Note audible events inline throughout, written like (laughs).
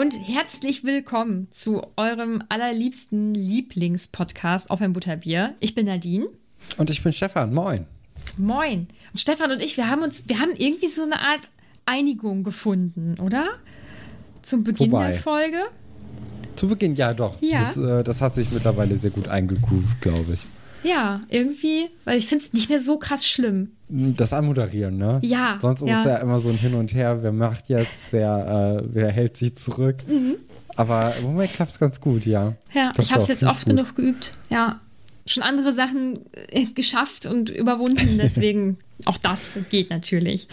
Und herzlich willkommen zu eurem allerliebsten Lieblingspodcast auf ein Butterbier. Ich bin Nadine. Und ich bin Stefan. Moin. Moin. Und Stefan und ich, wir haben uns, wir haben irgendwie so eine Art Einigung gefunden, oder? Zum Beginn Wobei? der Folge. Zu Beginn, ja doch. Ja. Das, äh, das hat sich mittlerweile sehr gut eingegroovt, glaube ich. Ja, irgendwie, weil ich finde es nicht mehr so krass schlimm. Das Anmoderieren, ne? Ja, Sonst ist ja. es ja immer so ein Hin und Her, wer macht jetzt, wer, äh, wer hält sich zurück. Aber im Moment klappt es ganz gut, ja. Mhm. Ja, Doch, ich habe es jetzt oft gut. genug geübt. Ja, schon andere Sachen äh, geschafft und überwunden. Deswegen (laughs) auch das geht natürlich.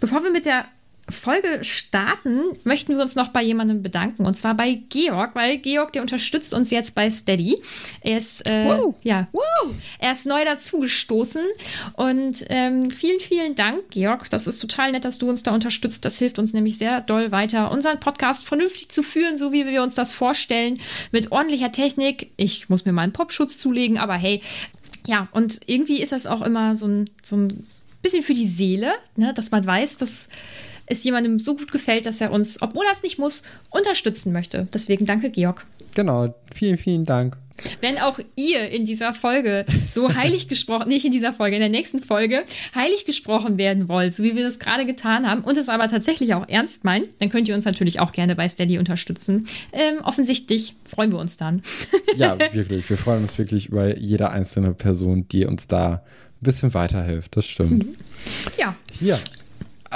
Bevor wir mit der Folge starten, möchten wir uns noch bei jemandem bedanken. Und zwar bei Georg, weil Georg, der unterstützt uns jetzt bei Steady. Er ist, äh, ja, wow, er ist neu dazugestoßen. Und ähm, vielen, vielen Dank, Georg. Das ist total nett, dass du uns da unterstützt. Das hilft uns nämlich sehr doll weiter, unseren Podcast vernünftig zu führen, so wie wir uns das vorstellen, mit ordentlicher Technik. Ich muss mir mal einen Popschutz zulegen, aber hey, ja, und irgendwie ist das auch immer so ein, so ein bisschen für die Seele, ne, dass man weiß, dass es jemandem so gut gefällt, dass er uns, obwohl er es nicht muss, unterstützen möchte. Deswegen danke, Georg. Genau, vielen, vielen Dank. Wenn auch ihr in dieser Folge so (laughs) heilig gesprochen, nicht in dieser Folge, in der nächsten Folge, heilig gesprochen werden wollt, so wie wir das gerade getan haben und es aber tatsächlich auch ernst meint, dann könnt ihr uns natürlich auch gerne bei Steady unterstützen. Ähm, offensichtlich freuen wir uns dann. (laughs) Ja, (laughs) wirklich. Wir freuen uns wirklich über jede einzelne Person, die uns da ein bisschen weiterhilft. Das stimmt. ja, Hier.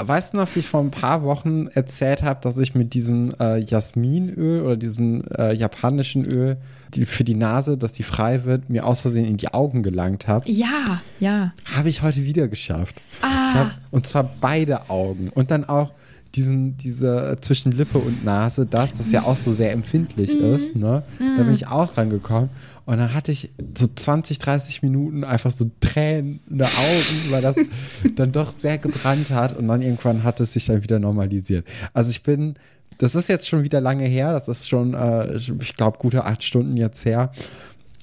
Weißt du noch, wie ich vor ein paar Wochen erzählt habe, dass ich mit diesem äh, Jasminöl oder diesem äh, japanischen Öl die für die Nase, dass die frei wird, mir aus Versehen in die Augen gelangt habe? ja, ja. Habe ich heute wieder geschafft. Ah. Hab, und zwar beide Augen. Und dann auch diesen, diese äh, zwischen Lippe und Nase, das, das ja auch so sehr empfindlich Mhm. ist. Ne? Da bin ich auch dran gekommen. Und dann hatte ich so 20, 30 Minuten einfach so Tränen in den Augen, weil das (laughs) dann doch sehr gebrannt hat. Und dann irgendwann hat es sich dann wieder normalisiert. Also ich bin, das ist jetzt schon wieder lange her. Das ist schon, äh, ich glaube, gute acht Stunden jetzt her.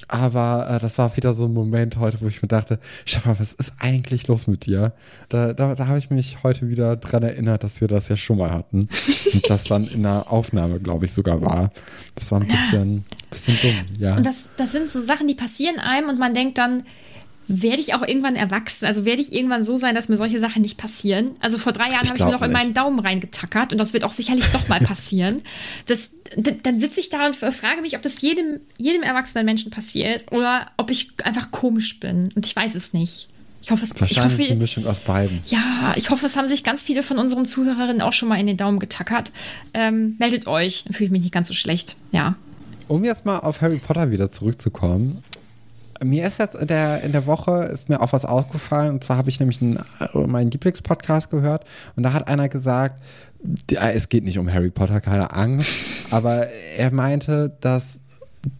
Aber äh, das war wieder so ein Moment heute, wo ich mir dachte, Stefan, was ist eigentlich los mit dir? Da, da, da habe ich mich heute wieder dran erinnert, dass wir das ja schon mal hatten. (laughs) Und das dann in der Aufnahme, glaube ich, sogar war. Das war ein bisschen, bisschen dumm, ja. Und das, das sind so Sachen, die passieren einem und man denkt dann, werde ich auch irgendwann erwachsen? Also werde ich irgendwann so sein, dass mir solche Sachen nicht passieren? Also vor drei Jahren Ich habe ich mir noch in nicht. meinen Daumen reingetackert und das wird auch sicherlich doch mal (laughs) passieren. Das, dann sitze ich da und frage mich, ob das jedem, jedem erwachsenen Menschen passiert oder ob ich einfach komisch bin. Und ich weiß es nicht. Ich hoffe, es, ich Wahrscheinlich eine hoffe, Mischung aus beiden. ja, ich hoffe, es haben sich ganz viele von unseren Zuhörerinnen auch schon mal in den Daumen getackert. Ähm, meldet euch, dann fühle ich mich nicht ganz so schlecht. Ja. um jetzt mal auf Harry Potter wieder zurückzukommen. Mir ist jetzt in der, in der Woche ist mir auch was aufgefallen. Und zwar habe ich nämlich einen, meinen Lieblingspodcast gehört. Und da hat einer gesagt, es geht nicht um Harry Potter, keine Angst. aber er meinte, dass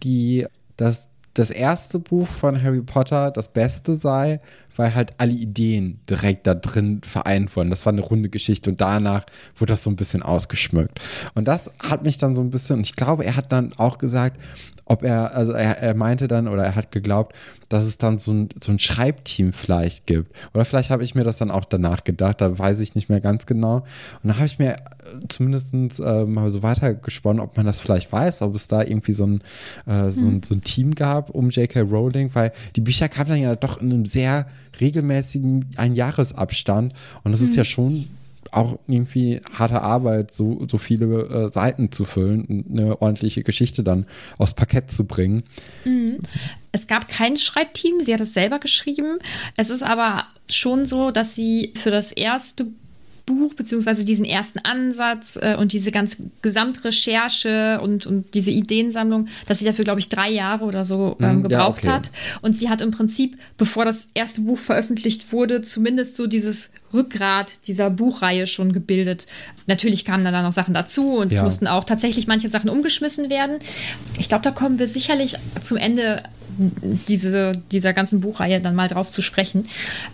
die, dass das erste Buch von Harry Potter das Beste sei, weil halt alle Ideen direkt da drin vereint wurden. Das war eine runde Geschichte und danach wurde das so ein bisschen ausgeschmückt. Und das hat mich dann so ein bisschen, und ich glaube, er hat dann auch gesagt, ob er, also er, er meinte dann oder er hat geglaubt, dass es dann so ein, so ein Schreibteam vielleicht gibt. Oder vielleicht habe ich mir das dann auch danach gedacht, da weiß ich nicht mehr ganz genau. Und da habe ich mir zumindest äh, mal so weitergesponnen, ob man das vielleicht weiß, ob es da irgendwie so ein, äh, so, ein, hm. so ein Team gab um J.K. Rowling, weil die Bücher kamen dann ja doch in einem sehr regelmäßigen Einjahresabstand. Und das mhm. ist ja schon auch irgendwie harte Arbeit, so, so viele äh, Seiten zu füllen und eine ordentliche Geschichte dann aufs Parkett zu bringen. Mhm. Es gab kein Schreibteam, sie hat es selber geschrieben. Es ist aber schon so, dass sie für das erste Buch, beziehungsweise diesen ersten Ansatz äh, und diese ganze Gesamtrecherche und, und diese Ideensammlung, dass sie dafür, glaube ich, drei Jahre oder so ähm, gebraucht ja, okay. hat. Und sie hat im Prinzip, bevor das erste Buch veröffentlicht wurde, zumindest so dieses Rückgrat dieser Buchreihe schon gebildet. Natürlich kamen dann noch Sachen dazu und ja. es mussten auch tatsächlich manche Sachen umgeschmissen werden. Ich glaube, da kommen wir sicherlich zum Ende diese, dieser ganzen Buchreihe dann mal drauf zu sprechen,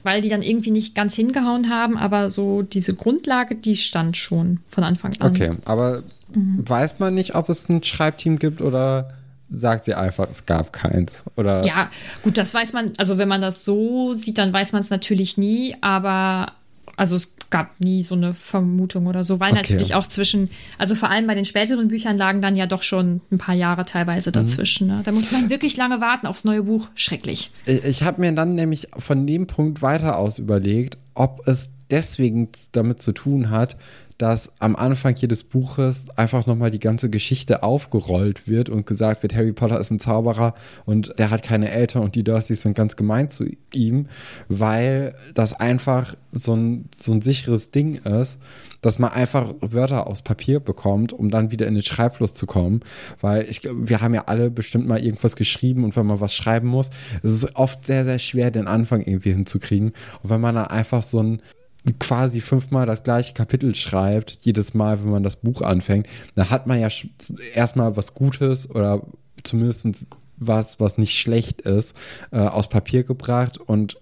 weil die dann irgendwie nicht ganz hingehauen haben, aber so diese Grundlage, die stand schon von Anfang an. Okay, aber mhm. weiß man nicht, ob es ein Schreibteam gibt oder sagt sie einfach, es gab keins. Oder? Ja, gut, das weiß man, also wenn man das so sieht, dann weiß man es natürlich nie, aber also es gab nie so eine Vermutung oder so, weil okay. natürlich auch zwischen, also vor allem bei den späteren Büchern lagen dann ja doch schon ein paar Jahre teilweise mhm. dazwischen. Mhm. Ne? Da muss man wirklich lange warten aufs neue Buch. Schrecklich. Ich, ich habe mir dann nämlich von dem Punkt weiter aus überlegt, ob es deswegen damit zu tun hat, dass am Anfang jedes Buches einfach nochmal die ganze Geschichte aufgerollt wird und gesagt wird, Harry Potter ist ein Zauberer und der hat keine Eltern und die Dursleys sind ganz gemein zu ihm, weil das einfach so ein, so ein sicheres Ding ist, dass man einfach Wörter aus Papier bekommt, um dann wieder in den Schreibfluss zu kommen. Weil ich, wir haben ja alle bestimmt mal irgendwas geschrieben und wenn man was schreiben muss, ist es oft sehr, sehr schwer, den Anfang irgendwie hinzukriegen. Und wenn man dann einfach so ein quasi fünfmal das gleiche Kapitel schreibt, jedes Mal, wenn man das Buch anfängt, da hat man ja erstmal was Gutes oder zumindest was, was nicht schlecht ist, äh, aus Papier gebracht und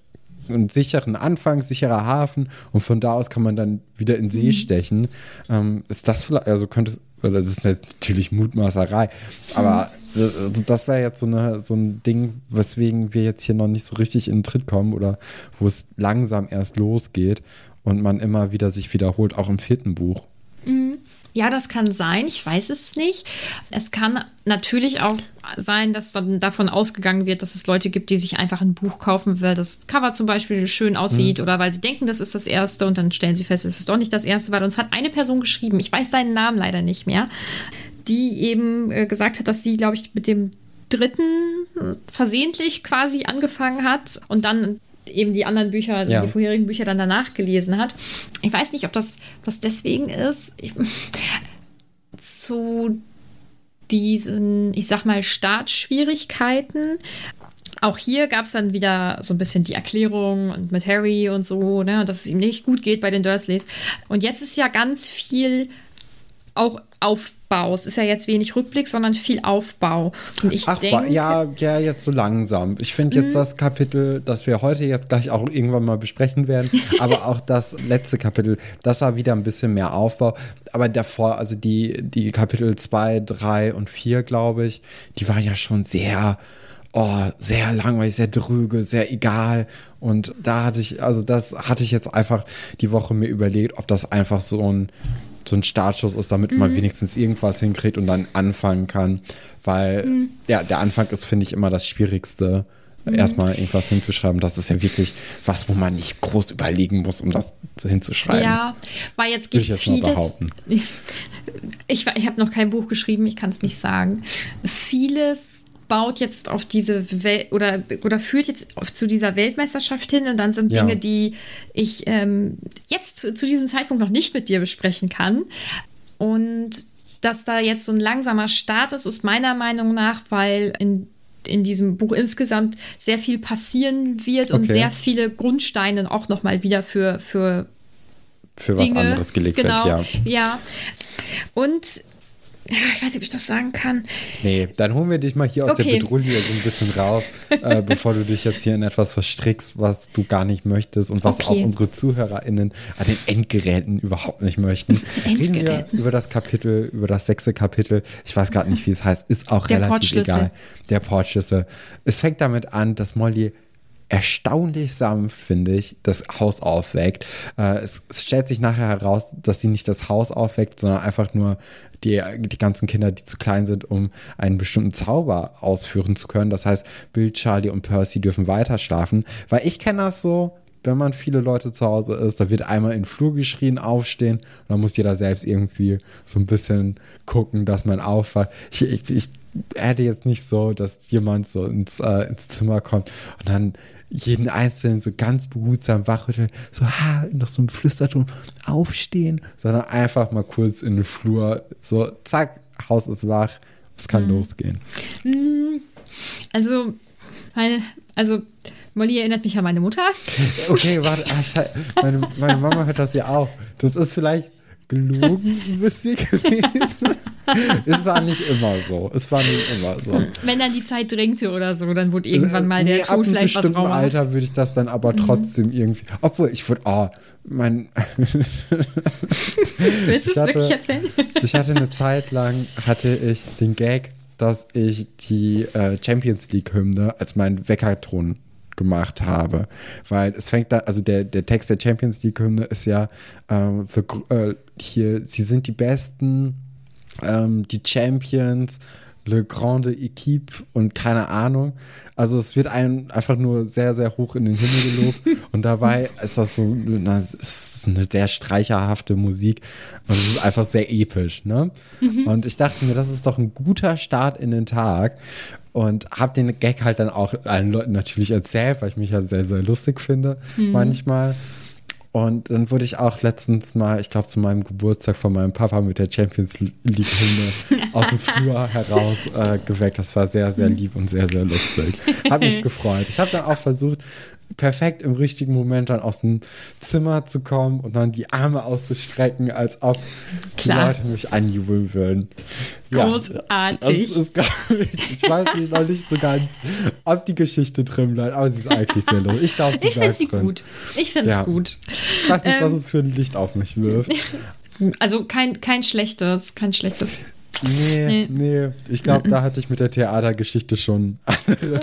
einen sicheren Anfang, sicherer Hafen und von da aus kann man dann wieder in See mhm. stechen. Ähm, ist das vielleicht, also könnte es, das ist natürlich Mutmaßerei, aber mhm. also das wäre jetzt so, eine, so ein Ding, weswegen wir jetzt hier noch nicht so richtig in den Tritt kommen oder wo es langsam erst losgeht und man immer wieder sich wiederholt, auch im vierten Buch. Mhm. Ja, das kann sein. Ich weiß es nicht. Es kann natürlich auch sein, dass dann davon ausgegangen wird, dass es Leute gibt, die sich einfach ein Buch kaufen, weil das Cover zum Beispiel schön aussieht mhm. oder weil sie denken, das ist das erste und dann stellen sie fest, es ist doch nicht das erste, weil uns hat eine Person geschrieben, ich weiß deinen Namen leider nicht mehr, die eben äh, gesagt hat, dass sie, glaube ich, mit dem dritten versehentlich quasi angefangen hat und dann eben die anderen Bücher, also ja. die vorherigen Bücher dann danach gelesen hat. Ich weiß nicht, ob das was deswegen ist. Ich, (laughs) zu diesen, ich sag mal, Startschwierigkeiten. Auch hier gab es dann wieder so ein bisschen die Erklärung und mit Harry und so, ne, dass es ihm nicht gut geht bei den Dursleys. Und jetzt ist ja ganz viel auch Aufbau. Es ist ja jetzt wenig Rückblick, sondern viel Aufbau. Und ich Ach, denke, ja, ja, jetzt so langsam. Ich finde jetzt mhm. das Kapitel, das wir heute jetzt gleich auch irgendwann mal besprechen werden, (laughs) aber auch das letzte Kapitel, das war wieder ein bisschen mehr Aufbau. Aber davor, also die, die Kapitel 2, 3 und 4, glaube ich, die waren ja schon sehr oh, sehr langweilig, sehr dröge, sehr egal. Und da hatte ich, also das hatte ich jetzt einfach die Woche mir überlegt, ob das einfach so ein so ein Startschuss ist, damit mhm. man wenigstens irgendwas hinkriegt und dann anfangen kann. Weil mhm. ja, der Anfang ist, finde ich, immer das Schwierigste. Mhm. Erstmal irgendwas hinzuschreiben. Das ist ja wirklich was, wo man nicht groß überlegen muss, um das hinzuschreiben. Ja, weil jetzt geht jetzt vieles. (laughs) Ich, ich habe noch kein Buch geschrieben, ich kann es nicht sagen. Vieles baut jetzt auf diese Welt oder, oder führt jetzt auf, zu dieser Weltmeisterschaft hin und dann sind ja. Dinge, die ich ähm, jetzt zu, zu, diesem Zeitpunkt noch nicht mit dir besprechen kann. Und dass da jetzt so ein langsamer Start ist, ist meiner Meinung nach, weil in in diesem Buch insgesamt sehr viel passieren wird und Okay. sehr viele Grundsteine auch nochmal wieder für, für Für was Dinge. anderes gelegt genau, wird, ja. ja. Und ich weiß nicht, ob ich das sagen kann. Nee, dann holen wir dich mal hier aus Okay. der Bedrulle so ein bisschen raus, äh, (laughs) bevor du dich jetzt hier in etwas verstrickst, was du gar nicht möchtest und was Okay. auch unsere ZuhörerInnen an den Endgeräten überhaupt nicht möchten. (laughs) Reden wir Endgeräten. über das Kapitel, über das sechste Kapitel. Ich weiß gerade nicht, wie es heißt. Ist auch Der relativ egal. Der Portschlüssel. Es fängt damit an, dass Molly erstaunlich sanft, finde ich, das Haus aufweckt. Äh, es, es stellt sich nachher heraus, dass sie nicht das Haus aufweckt, sondern einfach nur die, die ganzen Kinder, die zu klein sind, um einen bestimmten Zauber ausführen zu können. Das heißt, Bill, Charlie und Percy dürfen weiter schlafen. Weil ich kenne das so, wenn man viele Leute zu Hause ist, da wird einmal in den Flur geschrien, aufstehen und dann muss jeder selbst irgendwie so ein bisschen gucken, dass man aufwacht. Ich, ich, ich hätte jetzt nicht so, dass jemand so ins, äh, ins Zimmer kommt und dann jeden Einzelnen so ganz behutsam wachrüttelt, so ha, noch so ein Flüsterton, aufstehen, sondern einfach mal kurz in den Flur, so zack, Haus ist wach, es kann losgehen. Also, meine, also Molly erinnert mich an meine Mutter. Okay, warte, ah, meine, meine Mama hört das ja auch. Das ist vielleicht gelogen ein bisschen gewesen. es war nicht immer so. Es war nicht immer so. Wenn dann die Zeit drängte oder so, dann wurde irgendwann mal der Nee, einem vielleicht was bestimmten rauer. Alter würde ich das dann aber trotzdem irgendwie. Obwohl, ich würde, oh, mein. Willst du es wirklich erzählen? Ich hatte eine Zeit lang, hatte ich den Gag, dass ich die äh, Champions League-Hymne als meinen Weckerton gemacht habe. Weil es fängt da, also der, der Text der Champions League-Hymne ist ja ähm, für, äh, hier, sie sind die Besten, ähm, die Champions, Le Grande Equipe und keine Ahnung. Also es wird einem einfach nur sehr, sehr hoch in den Himmel gelobt (laughs) und dabei ist das so, na, ist eine sehr streicherhafte Musik und es ist einfach sehr episch, ne? Und ich dachte mir, das ist doch ein guter Start in den Tag und habe den Gag halt dann auch allen Leuten natürlich erzählt, weil ich mich ja sehr, sehr lustig finde manchmal. Und dann wurde ich auch letztens mal, ich glaube, zu meinem Geburtstag von meinem Papa mit der Champions League-Hymne (laughs) aus dem Flur heraus äh, geweckt. Das war sehr, sehr lieb und sehr, sehr lustig. Hat mich (laughs) gefreut. Ich habe dann auch versucht, perfekt im richtigen Moment dann aus dem Zimmer zu kommen und dann die Arme auszustrecken, als ob Klar. die Leute mich anjubeln würden. Ja, Großartig. Das ist, ich, weiß nicht, noch nicht so ganz, ob die Geschichte drin bleibt, aber sie ist eigentlich sehr lustig. Ich glaube, sie Ich finde sie drin. gut. Ich finde es Ja. gut. Ich weiß nicht, was Ähm, es für ein Licht auf mich wirft. (laughs) Also kein, kein schlechtes, kein schlechtes. Nee, Nee. nee. Ich glaube, da hatte ich mit der Theatergeschichte schon (laughs) andere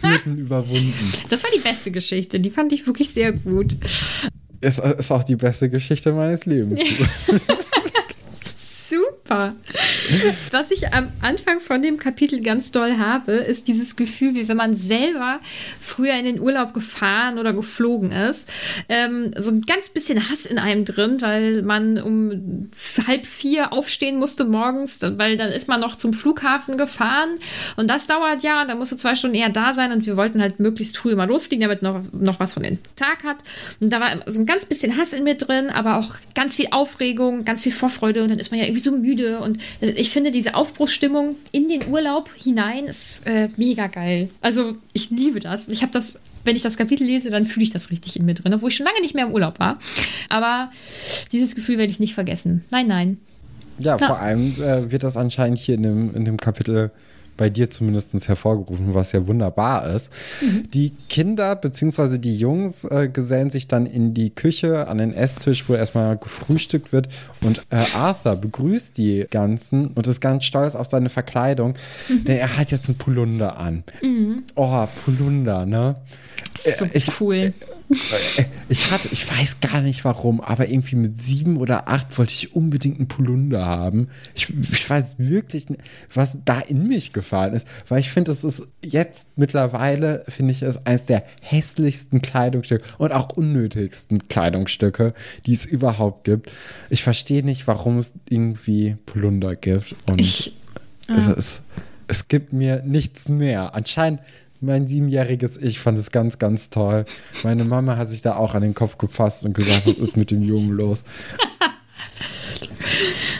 Hürden überwunden. Das war die beste Geschichte. Die fand ich wirklich sehr gut. Es ist auch die beste Geschichte meines Lebens. (laughs) Super. Was ich am Anfang von dem Kapitel ganz doll habe, ist dieses Gefühl, wie wenn man selber früher in den Urlaub gefahren oder geflogen ist. Ähm, so ein ganz bisschen Hass in einem drin, weil man um halb vier aufstehen musste morgens, weil dann ist man noch zum Flughafen gefahren und das dauert ja, da musst du zwei Stunden eher da sein und wir wollten halt möglichst früh mal losfliegen, damit noch, noch was von dem Tag hat. Und da war so ein ganz bisschen Hass in mir drin, aber auch ganz viel Aufregung, ganz viel Vorfreude und dann ist man ja irgendwie so müde und ich finde diese Aufbruchsstimmung in den Urlaub hinein ist äh, mega geil. Also ich liebe das. Ich habe das, wenn ich das Kapitel lese, dann fühle ich das richtig in mir drin, obwohl ich schon lange nicht mehr im Urlaub war. Aber dieses Gefühl werde ich nicht vergessen. Nein, nein. Ja, Ja. vor allem äh, wird das anscheinend hier in dem, in dem Kapitel bei dir zumindest hervorgerufen, was ja wunderbar ist. Die Kinder bzw. die Jungs äh, gesellen sich dann in die Küche an den Esstisch, wo erstmal gefrühstückt wird und äh, Arthur begrüßt die ganzen und ist ganz stolz auf seine Verkleidung, denn er hat jetzt einen Polunder an. Oh, Polunder, ne? So Äh, ich- cool. Ich hatte, ich weiß gar nicht warum, aber irgendwie mit sieben oder acht wollte ich unbedingt einen Polunder haben. Ich, ich weiß wirklich nicht, was da in mich gefallen ist, weil ich finde, es ist jetzt mittlerweile, finde ich es eines der hässlichsten Kleidungsstücke und auch unnötigsten Kleidungsstücke, die es überhaupt gibt. Ich verstehe nicht, warum es irgendwie Polunder gibt und Ich- es, es, es gibt mir nichts mehr. Anscheinend mein siebenjähriges Ich fand es ganz, ganz toll. Meine Mama hat sich da auch an den Kopf gefasst und gesagt, was ist mit dem Jungen los?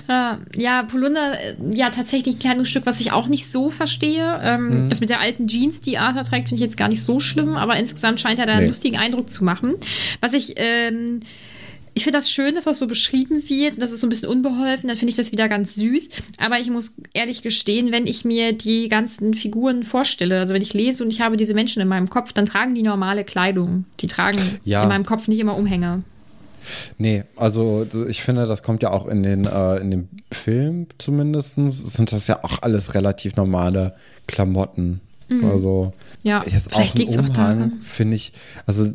Ja, (laughs) ja, Polunder, äh, ja, tatsächlich ein kleines Stück, was ich auch nicht so verstehe. Ähm, Mhm. Das mit der alten Jeans, die Arthur trägt, finde ich jetzt gar nicht so schlimm, aber insgesamt scheint er da einen Nee. lustigen Eindruck zu machen. Was ich, ähm, ich finde das schön, dass das so beschrieben wird. Das ist so ein bisschen unbeholfen. Dann finde ich das wieder ganz süß. Aber ich muss ehrlich gestehen, wenn ich mir die ganzen Figuren vorstelle, also wenn ich lese und ich habe diese Menschen in meinem Kopf, dann tragen die normale Kleidung. Die tragen Ja. in meinem Kopf nicht immer Umhänge. Nee, also ich finde, das kommt ja auch in den, äh, in dem Film zumindest, sind das ja auch alles relativ normale Klamotten. Also Ja, jetzt auch vielleicht ein liegt's auch Umhang, daran. finde ich, also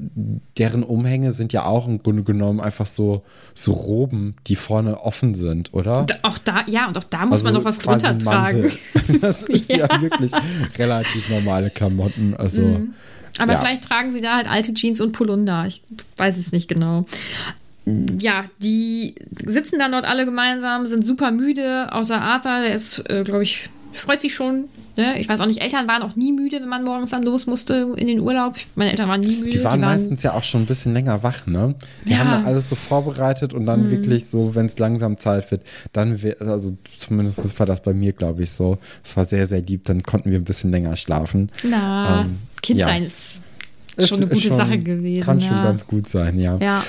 deren Umhänge sind ja auch im Grunde genommen einfach so, so Roben, die vorne offen sind, oder? Da, auch da, ja, und auch da muss Also man noch was drunter tragen. (laughs) Das (laughs) ist ja. Ja. wirklich relativ normale Klamotten. Also Mhm. Aber Ja. vielleicht tragen sie da halt alte Jeans und Polunder. Ich weiß es nicht genau. Ja, die sitzen dann dort alle gemeinsam, sind super müde, außer Arthur, der ist, äh, glaube ich, freut sich schon. Ne? Ich weiß auch nicht, Eltern waren auch nie müde, wenn man morgens dann los musste in den Urlaub. Meine Eltern waren nie müde. Die waren meistens ja auch schon ein bisschen länger wach, ne? Die Ja. haben dann alles so vorbereitet und dann wirklich so, wenn es langsam Zeit wird, dann, also zumindest war das bei mir, glaube ich, so. Es war sehr, sehr lieb, dann konnten wir ein bisschen länger schlafen. Na, Ähm, Kindsein ja. ist Ist- schon eine ist gute schon- Sache gewesen. Kann ja. schon ganz gut sein, ja. ja.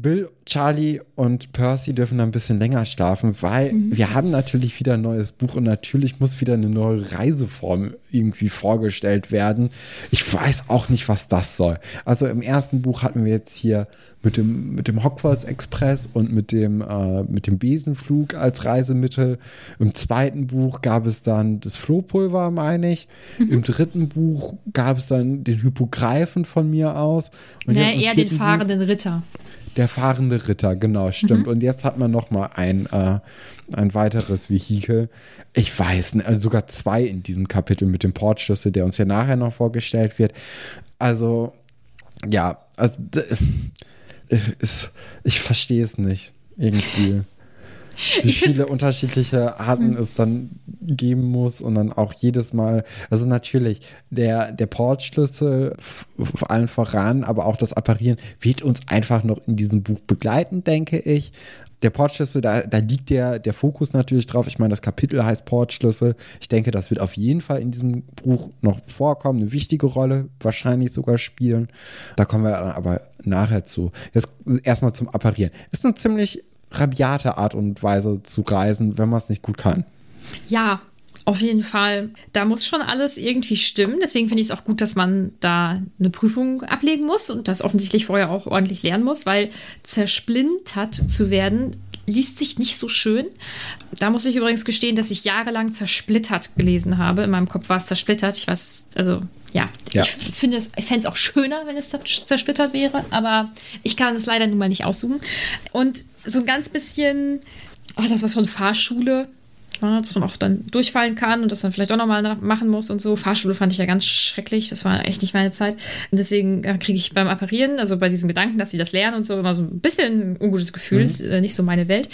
Bill, Charlie und Percy dürfen dann ein bisschen länger schlafen, weil Mhm. wir haben natürlich wieder ein neues Buch und natürlich muss wieder eine neue Reiseform irgendwie vorgestellt werden. Ich weiß auch nicht, was das soll. Also im ersten Buch hatten wir jetzt hier mit dem, mit dem Hogwarts Express und mit dem, äh, mit dem Besenflug als Reisemittel. Im zweiten Buch gab es dann das Flohpulver, meine ich. Mhm. Im dritten Buch gab es dann den Hypogreifen von mir aus. Und im eher den vierten Buch- fahrenden Ritter. Der fahrende Ritter, genau, stimmt. Und jetzt hat man noch mal ein, äh, ein weiteres Vehikel. Ich weiß, also sogar zwei in diesem Kapitel mit dem Portschlüssel, der uns ja nachher noch vorgestellt wird. Also, ja, also, ist, ich verstehe es nicht irgendwie. (laughs) Wie viele unterschiedliche Arten es dann geben muss und dann auch jedes Mal, also natürlich, der, der Portschlüssel vor allem voran, aber auch das Apparieren wird uns einfach noch in diesem Buch begleiten, denke ich. Der Portschlüssel, da, da liegt der, der Fokus natürlich drauf. Ich meine, das Kapitel heißt Portschlüssel. Ich denke, das wird auf jeden Fall in diesem Buch noch vorkommen, eine wichtige Rolle, wahrscheinlich sogar spielen. Da kommen wir dann aber nachher zu. Jetzt erstmal zum Apparieren. Ist eine ziemlich rabiate Art und Weise zu reisen, wenn man es nicht gut kann. Ja, auf jeden Fall. Da muss schon alles irgendwie stimmen. Deswegen finde ich es auch gut, dass man da eine Prüfung ablegen muss und das offensichtlich vorher auch ordentlich lernen muss, weil zersplintert zu werden liest sich nicht so schön. Da muss ich übrigens gestehen, dass ich jahrelang zersplittert gelesen habe. In meinem Kopf war es zersplittert. Ich weiß, also ja, Ja. ich finde es, ich fände es auch schöner, wenn es zer- zersplittert wäre, aber ich kann es leider nun mal nicht aussuchen. Und so ein ganz bisschen, oh, das was von Fahrschule, ja, dass man auch dann durchfallen kann und das dann vielleicht auch nochmal machen muss und so. Fahrschule fand ich ja ganz schrecklich. Das war echt nicht meine Zeit. Und deswegen äh, kriege ich beim Apparieren, also bei diesem Gedanken, dass sie das lernen und so, immer so ein bisschen ein ungutes Gefühl. Ist äh, nicht so meine Welt.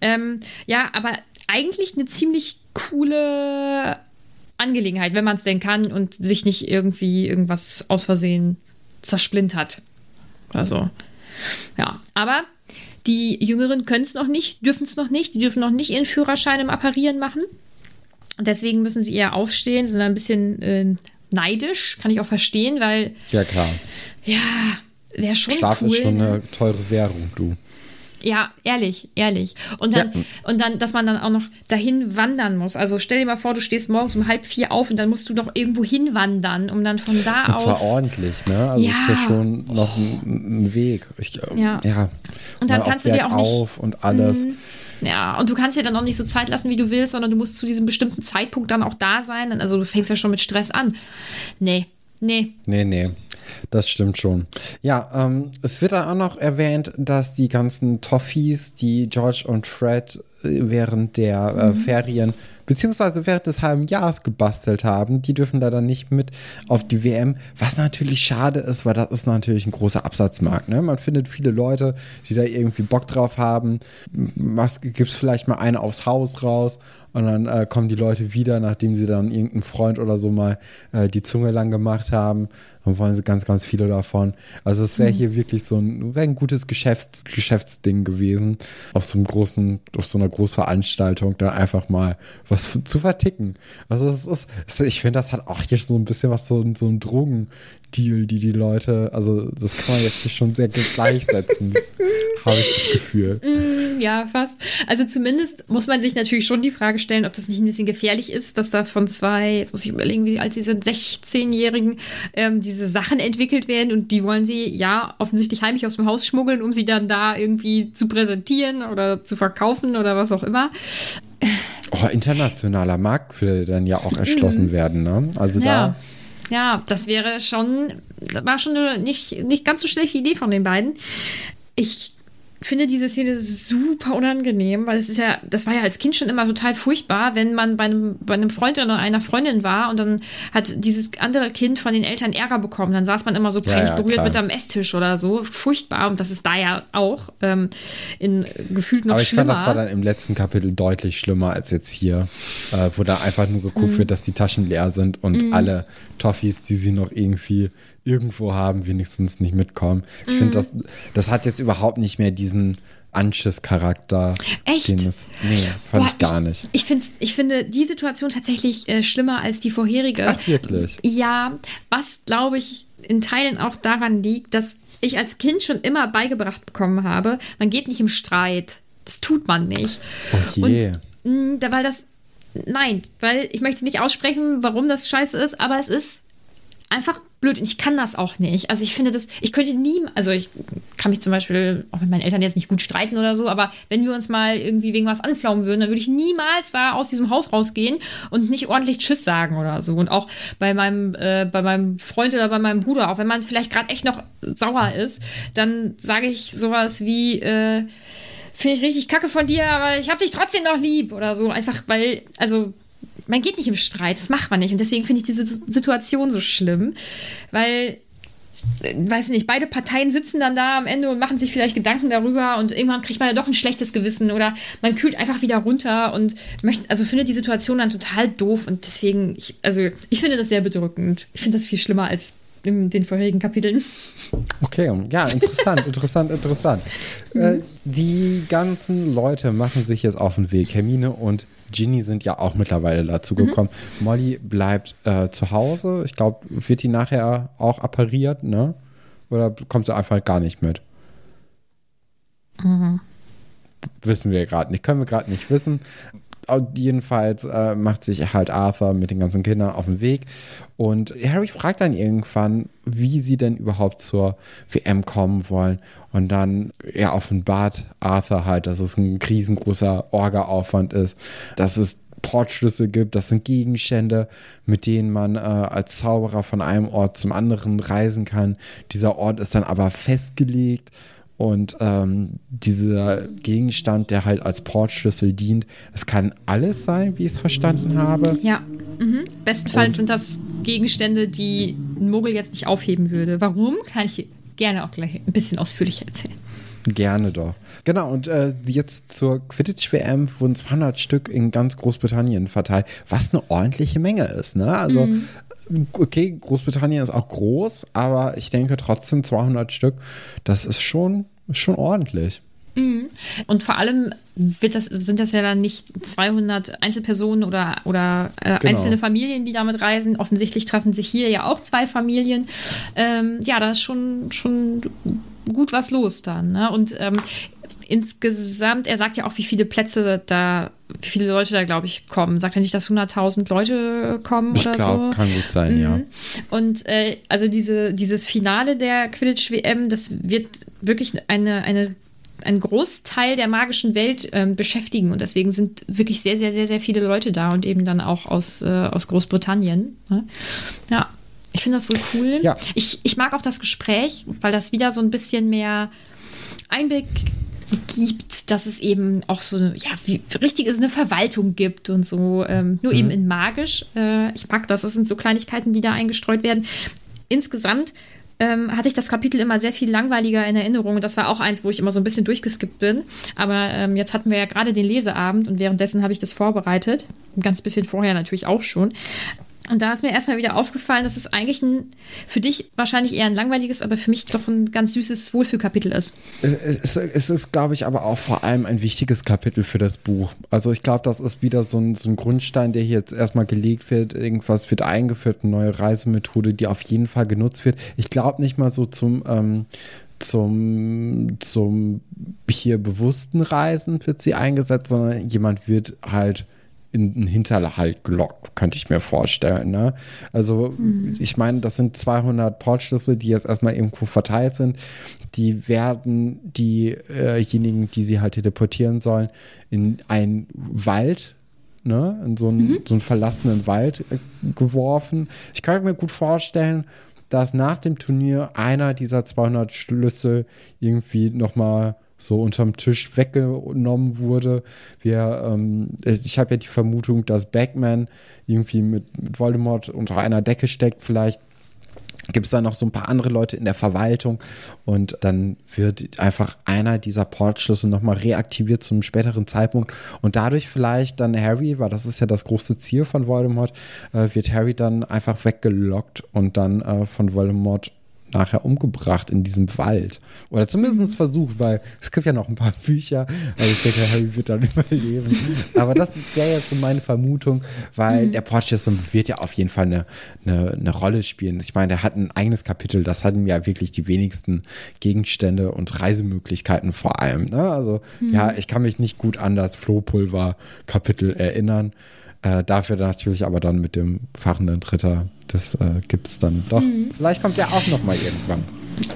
Ähm, ja, aber eigentlich eine ziemlich coole Angelegenheit, wenn man es denn kann und sich nicht irgendwie irgendwas aus Versehen zersplintert. Oder so. Ja, aber die Jüngeren können es noch nicht, dürfen es noch nicht. Die dürfen noch nicht ihren Führerschein im Apparieren machen. Deswegen müssen sie eher aufstehen, sind ein bisschen äh, neidisch, kann ich auch verstehen, weil, Ja, klar. ja, wäre schon Schlaf cool. ist schon ne? eine teure Währung, du. Ja, ehrlich, ehrlich. Und dann, Ja. und dann, dass man dann auch noch dahin wandern muss. Also stell dir mal vor, du stehst morgens um halb vier auf und dann musst du noch irgendwo hinwandern, um dann von da Und aus. zwar ordentlich, ne? Also Ja. ist ja schon noch ein, ein Weg. Ich, äh, Ja. ja. Und dann kannst du dir auch nicht- Mhm. auf und alles. Ja, und du kannst dir dann auch nicht so Zeit lassen, wie du willst, sondern du musst zu diesem bestimmten Zeitpunkt dann auch da sein. Also du fängst ja schon mit Stress an. Nee, nee. Nee, nee. Das stimmt schon. Ja, ähm, es wird dann auch noch erwähnt, dass die ganzen Toffees, die George und Fred äh, während der äh, Mhm. Ferien beziehungsweise während des halben Jahres gebastelt haben, die dürfen da dann nicht mit auf die WM, was natürlich schade ist, weil das ist natürlich ein großer Absatzmarkt. Ne? Man findet viele Leute, die da irgendwie Bock drauf haben. Gibt es vielleicht mal eine aufs Haus raus und dann äh, kommen die Leute wieder, nachdem sie dann irgendeinen Freund oder so mal äh, die Zunge lang gemacht haben. Dann wollen sie ganz, ganz viele davon. Also es wäre mhm. hier wirklich so ein, ein gutes Geschäfts, Geschäftsding gewesen, auf so einem großen, auf so einer Großveranstaltung dann einfach mal was zu verticken. Also es ist, ich finde, das hat auch hier so ein bisschen was so, so ein Drogen, Deal, die die Leute, also das kann man jetzt nicht schon sehr gleichsetzen, (laughs) habe ich das Gefühl. Mm, ja, fast. Also zumindest muss man sich natürlich schon die Frage stellen, ob das nicht ein bisschen gefährlich ist, dass da von zwei, jetzt muss ich überlegen, wie alt sie sind, 16-Jährigen ähm, diese Sachen entwickelt werden und die wollen sie ja offensichtlich heimlich aus dem Haus schmuggeln, um sie dann da irgendwie zu präsentieren oder zu verkaufen oder was auch immer. Oh, internationaler Markt will dann ja auch erschlossen mhm. werden, ne? Also ja. da ja, das wäre schon, war schon eine nicht, nicht ganz so schlechte Idee von den beiden. Ich finde diese Szene super unangenehm, weil es ist ja, das war ja als Kind schon immer total furchtbar, wenn man bei einem, bei einem Freund oder einer Freundin war und dann hat dieses andere Kind von den Eltern Ärger bekommen. Dann saß man immer so peinlich ja, ja, berührt klar. mit am Esstisch oder so. Furchtbar. Und das ist da ja auch ähm, in gefühlt noch Aber ich schlimmer. fand, das war dann im letzten Kapitel deutlich schlimmer als jetzt hier, äh, wo da einfach nur geguckt mhm. wird, dass die Taschen leer sind und mhm. alle Toffees, die sie noch irgendwie irgendwo haben, wenigstens nicht mitkommen. Ich mm. finde, das, das hat jetzt überhaupt nicht mehr diesen Anschiss-Charakter. Echt? Es, nee, fand Boah, ich gar nicht. Ich, ich, ich finde die Situation tatsächlich äh, schlimmer als die vorherige. Ach, wirklich? Ja, was glaube ich in Teilen auch daran liegt, dass ich als Kind schon immer beigebracht bekommen habe, man geht nicht im Streit. Das tut man nicht. Oh je. Und mh, weil das nein, weil ich möchte nicht aussprechen, warum das scheiße ist, aber es ist einfach blöd und ich kann das auch nicht. Also ich finde das, ich könnte nie, also ich kann mich zum Beispiel auch mit meinen Eltern jetzt nicht gut streiten oder so, aber wenn wir uns mal irgendwie wegen was anflaumen würden, dann würde ich niemals da aus diesem Haus rausgehen und nicht ordentlich Tschüss sagen oder so. Und auch bei meinem, äh, bei meinem Freund oder bei meinem Bruder, auch wenn man vielleicht gerade echt noch sauer ist, dann sage ich sowas wie, äh, finde ich richtig kacke von dir, aber ich habe dich trotzdem noch lieb oder so. Einfach weil, also man geht nicht im Streit, das macht man nicht. Und deswegen finde ich diese Situation so schlimm, weil äh, weiß nicht, beide Parteien sitzen dann da am Ende und machen sich vielleicht Gedanken darüber und irgendwann kriegt man ja doch ein schlechtes Gewissen oder man kühlt einfach wieder runter und möchte, also findet die Situation dann total doof und deswegen, ich, also ich finde das sehr bedrückend. Ich finde das viel schlimmer als in den vorherigen Kapiteln. Okay, ja, interessant, (laughs) interessant, interessant. Äh, die ganzen Leute machen sich jetzt auf den Weg. Hermine und Ginny sind ja auch mittlerweile dazu mhm. gekommen. Mhm. Molly bleibt äh, zu Hause. Ich glaube, wird die nachher auch appariert, ne? Oder kommt sie einfach gar nicht mit? Mhm. Wissen wir gerade nicht, können wir gerade nicht wissen jedenfalls äh, macht sich halt Arthur mit den ganzen Kindern auf den Weg. Und Harry fragt dann irgendwann, wie sie denn überhaupt zur WM kommen wollen. Und dann ja offenbart Arthur halt, dass es ein riesengroßer Orga-Aufwand ist, dass es Portschlüssel gibt, das sind Gegenstände, mit denen man äh, als Zauberer von einem Ort zum anderen reisen kann. Dieser Ort ist dann aber festgelegt und ähm, dieser Gegenstand, der halt als Portschlüssel dient, es kann alles sein, wie ich es verstanden habe. Ja. Mhm. Bestenfalls Und sind das Gegenstände, die ein Mogel jetzt nicht aufheben würde. Warum? Kann ich gerne auch gleich ein bisschen ausführlicher erzählen. Gerne doch. Genau, und äh, jetzt zur Quidditch-WM wurden 200 Stück in ganz Großbritannien verteilt, was eine ordentliche Menge ist. Ne? Also mhm okay, Großbritannien ist auch groß, aber ich denke trotzdem 200 Stück, das ist schon, schon ordentlich. Mhm. Und vor allem das, sind das ja dann nicht 200 Einzelpersonen oder, oder äh, genau. einzelne Familien, die damit reisen. Offensichtlich treffen sich hier ja auch zwei Familien. Ähm, ja, da ist schon, schon gut was los dann. Ne? Und ähm, insgesamt, er sagt ja auch, wie viele Plätze da, wie viele Leute da, glaube ich, kommen. Sagt er nicht, dass 100.000 Leute kommen ich oder glaub, so? Kann gut sein, mhm. ja. Und äh, also diese, dieses Finale der Quidditch-WM, das wird wirklich eine, eine einen Großteil der magischen Welt ähm, beschäftigen. Und deswegen sind wirklich sehr, sehr, sehr, sehr viele Leute da und eben dann auch aus, äh, aus Großbritannien. Ne? Ja, ich finde das wohl cool. Ja. Ich, ich mag auch das Gespräch, weil das wieder so ein bisschen mehr Einblick gibt, dass es eben auch so, ja, wie richtig ist, eine Verwaltung gibt und so. Ähm, nur mhm. eben in magisch. Äh, ich mag das. Das sind so Kleinigkeiten, die da eingestreut werden. Insgesamt ähm, hatte ich das Kapitel immer sehr viel langweiliger in Erinnerung. Das war auch eins, wo ich immer so ein bisschen durchgeskippt bin. Aber ähm, jetzt hatten wir ja gerade den Leseabend und währenddessen habe ich das vorbereitet. Ein ganz bisschen vorher natürlich auch schon. Und da ist mir erstmal wieder aufgefallen, dass es eigentlich ein, für dich wahrscheinlich eher ein langweiliges, aber für mich doch ein ganz süßes Wohlfühlkapitel ist. Es, es ist, glaube ich, aber auch vor allem ein wichtiges Kapitel für das Buch. Also ich glaube, das ist wieder so ein, so ein Grundstein, der hier jetzt erstmal gelegt wird. Irgendwas wird eingeführt, eine neue Reisemethode, die auf jeden Fall genutzt wird. Ich glaube nicht mal so zum, ähm, zum, zum hier bewussten Reisen wird sie eingesetzt, sondern jemand wird halt in einen Hinterhalt gelockt, könnte ich mir vorstellen. Ne? Also mhm. ich meine, das sind 200 Portschlüssel, die jetzt erstmal irgendwo verteilt sind. Die werden diejenigen, äh die sie halt teleportieren sollen, in einen Wald Ne, in so einen, mhm. so einen verlassenen Wald äh, geworfen. Ich kann mir gut vorstellen, dass nach dem Turnier einer dieser 200 Schlüssel irgendwie nochmal so unterm Tisch weggenommen wurde. Wir, ähm, ich habe ja die Vermutung, dass Batman irgendwie mit, mit Voldemort unter einer Decke steckt. Vielleicht gibt es da noch so ein paar andere Leute in der Verwaltung und dann wird einfach einer dieser Portschlüssel nochmal reaktiviert zu einem späteren Zeitpunkt und dadurch vielleicht dann Harry, weil das ist ja das große Ziel von Voldemort, äh, wird Harry dann einfach weggelockt und dann äh, von Voldemort nachher umgebracht in diesem Wald. Oder zumindest versucht, weil es gibt ja noch ein paar (laughs) Bücher. Also ich denke, Harry wird dann (laughs) überleben. Aber das wäre jetzt so meine Vermutung, weil mhm. der Porsche wird ja auf jeden Fall eine, eine, eine, Rolle spielen. Ich meine, er hat ein eigenes Kapitel. Das hatten ja wirklich die wenigsten Gegenstände und Reisemöglichkeiten vor allem. Ne? Also mhm. ja, ich kann mich nicht gut an das Flohpulver-Kapitel erinnern. Äh, dafür natürlich aber dann mit dem fachenden Dritter das äh, gibt es dann doch. Mhm. Vielleicht kommt er auch noch mal irgendwann.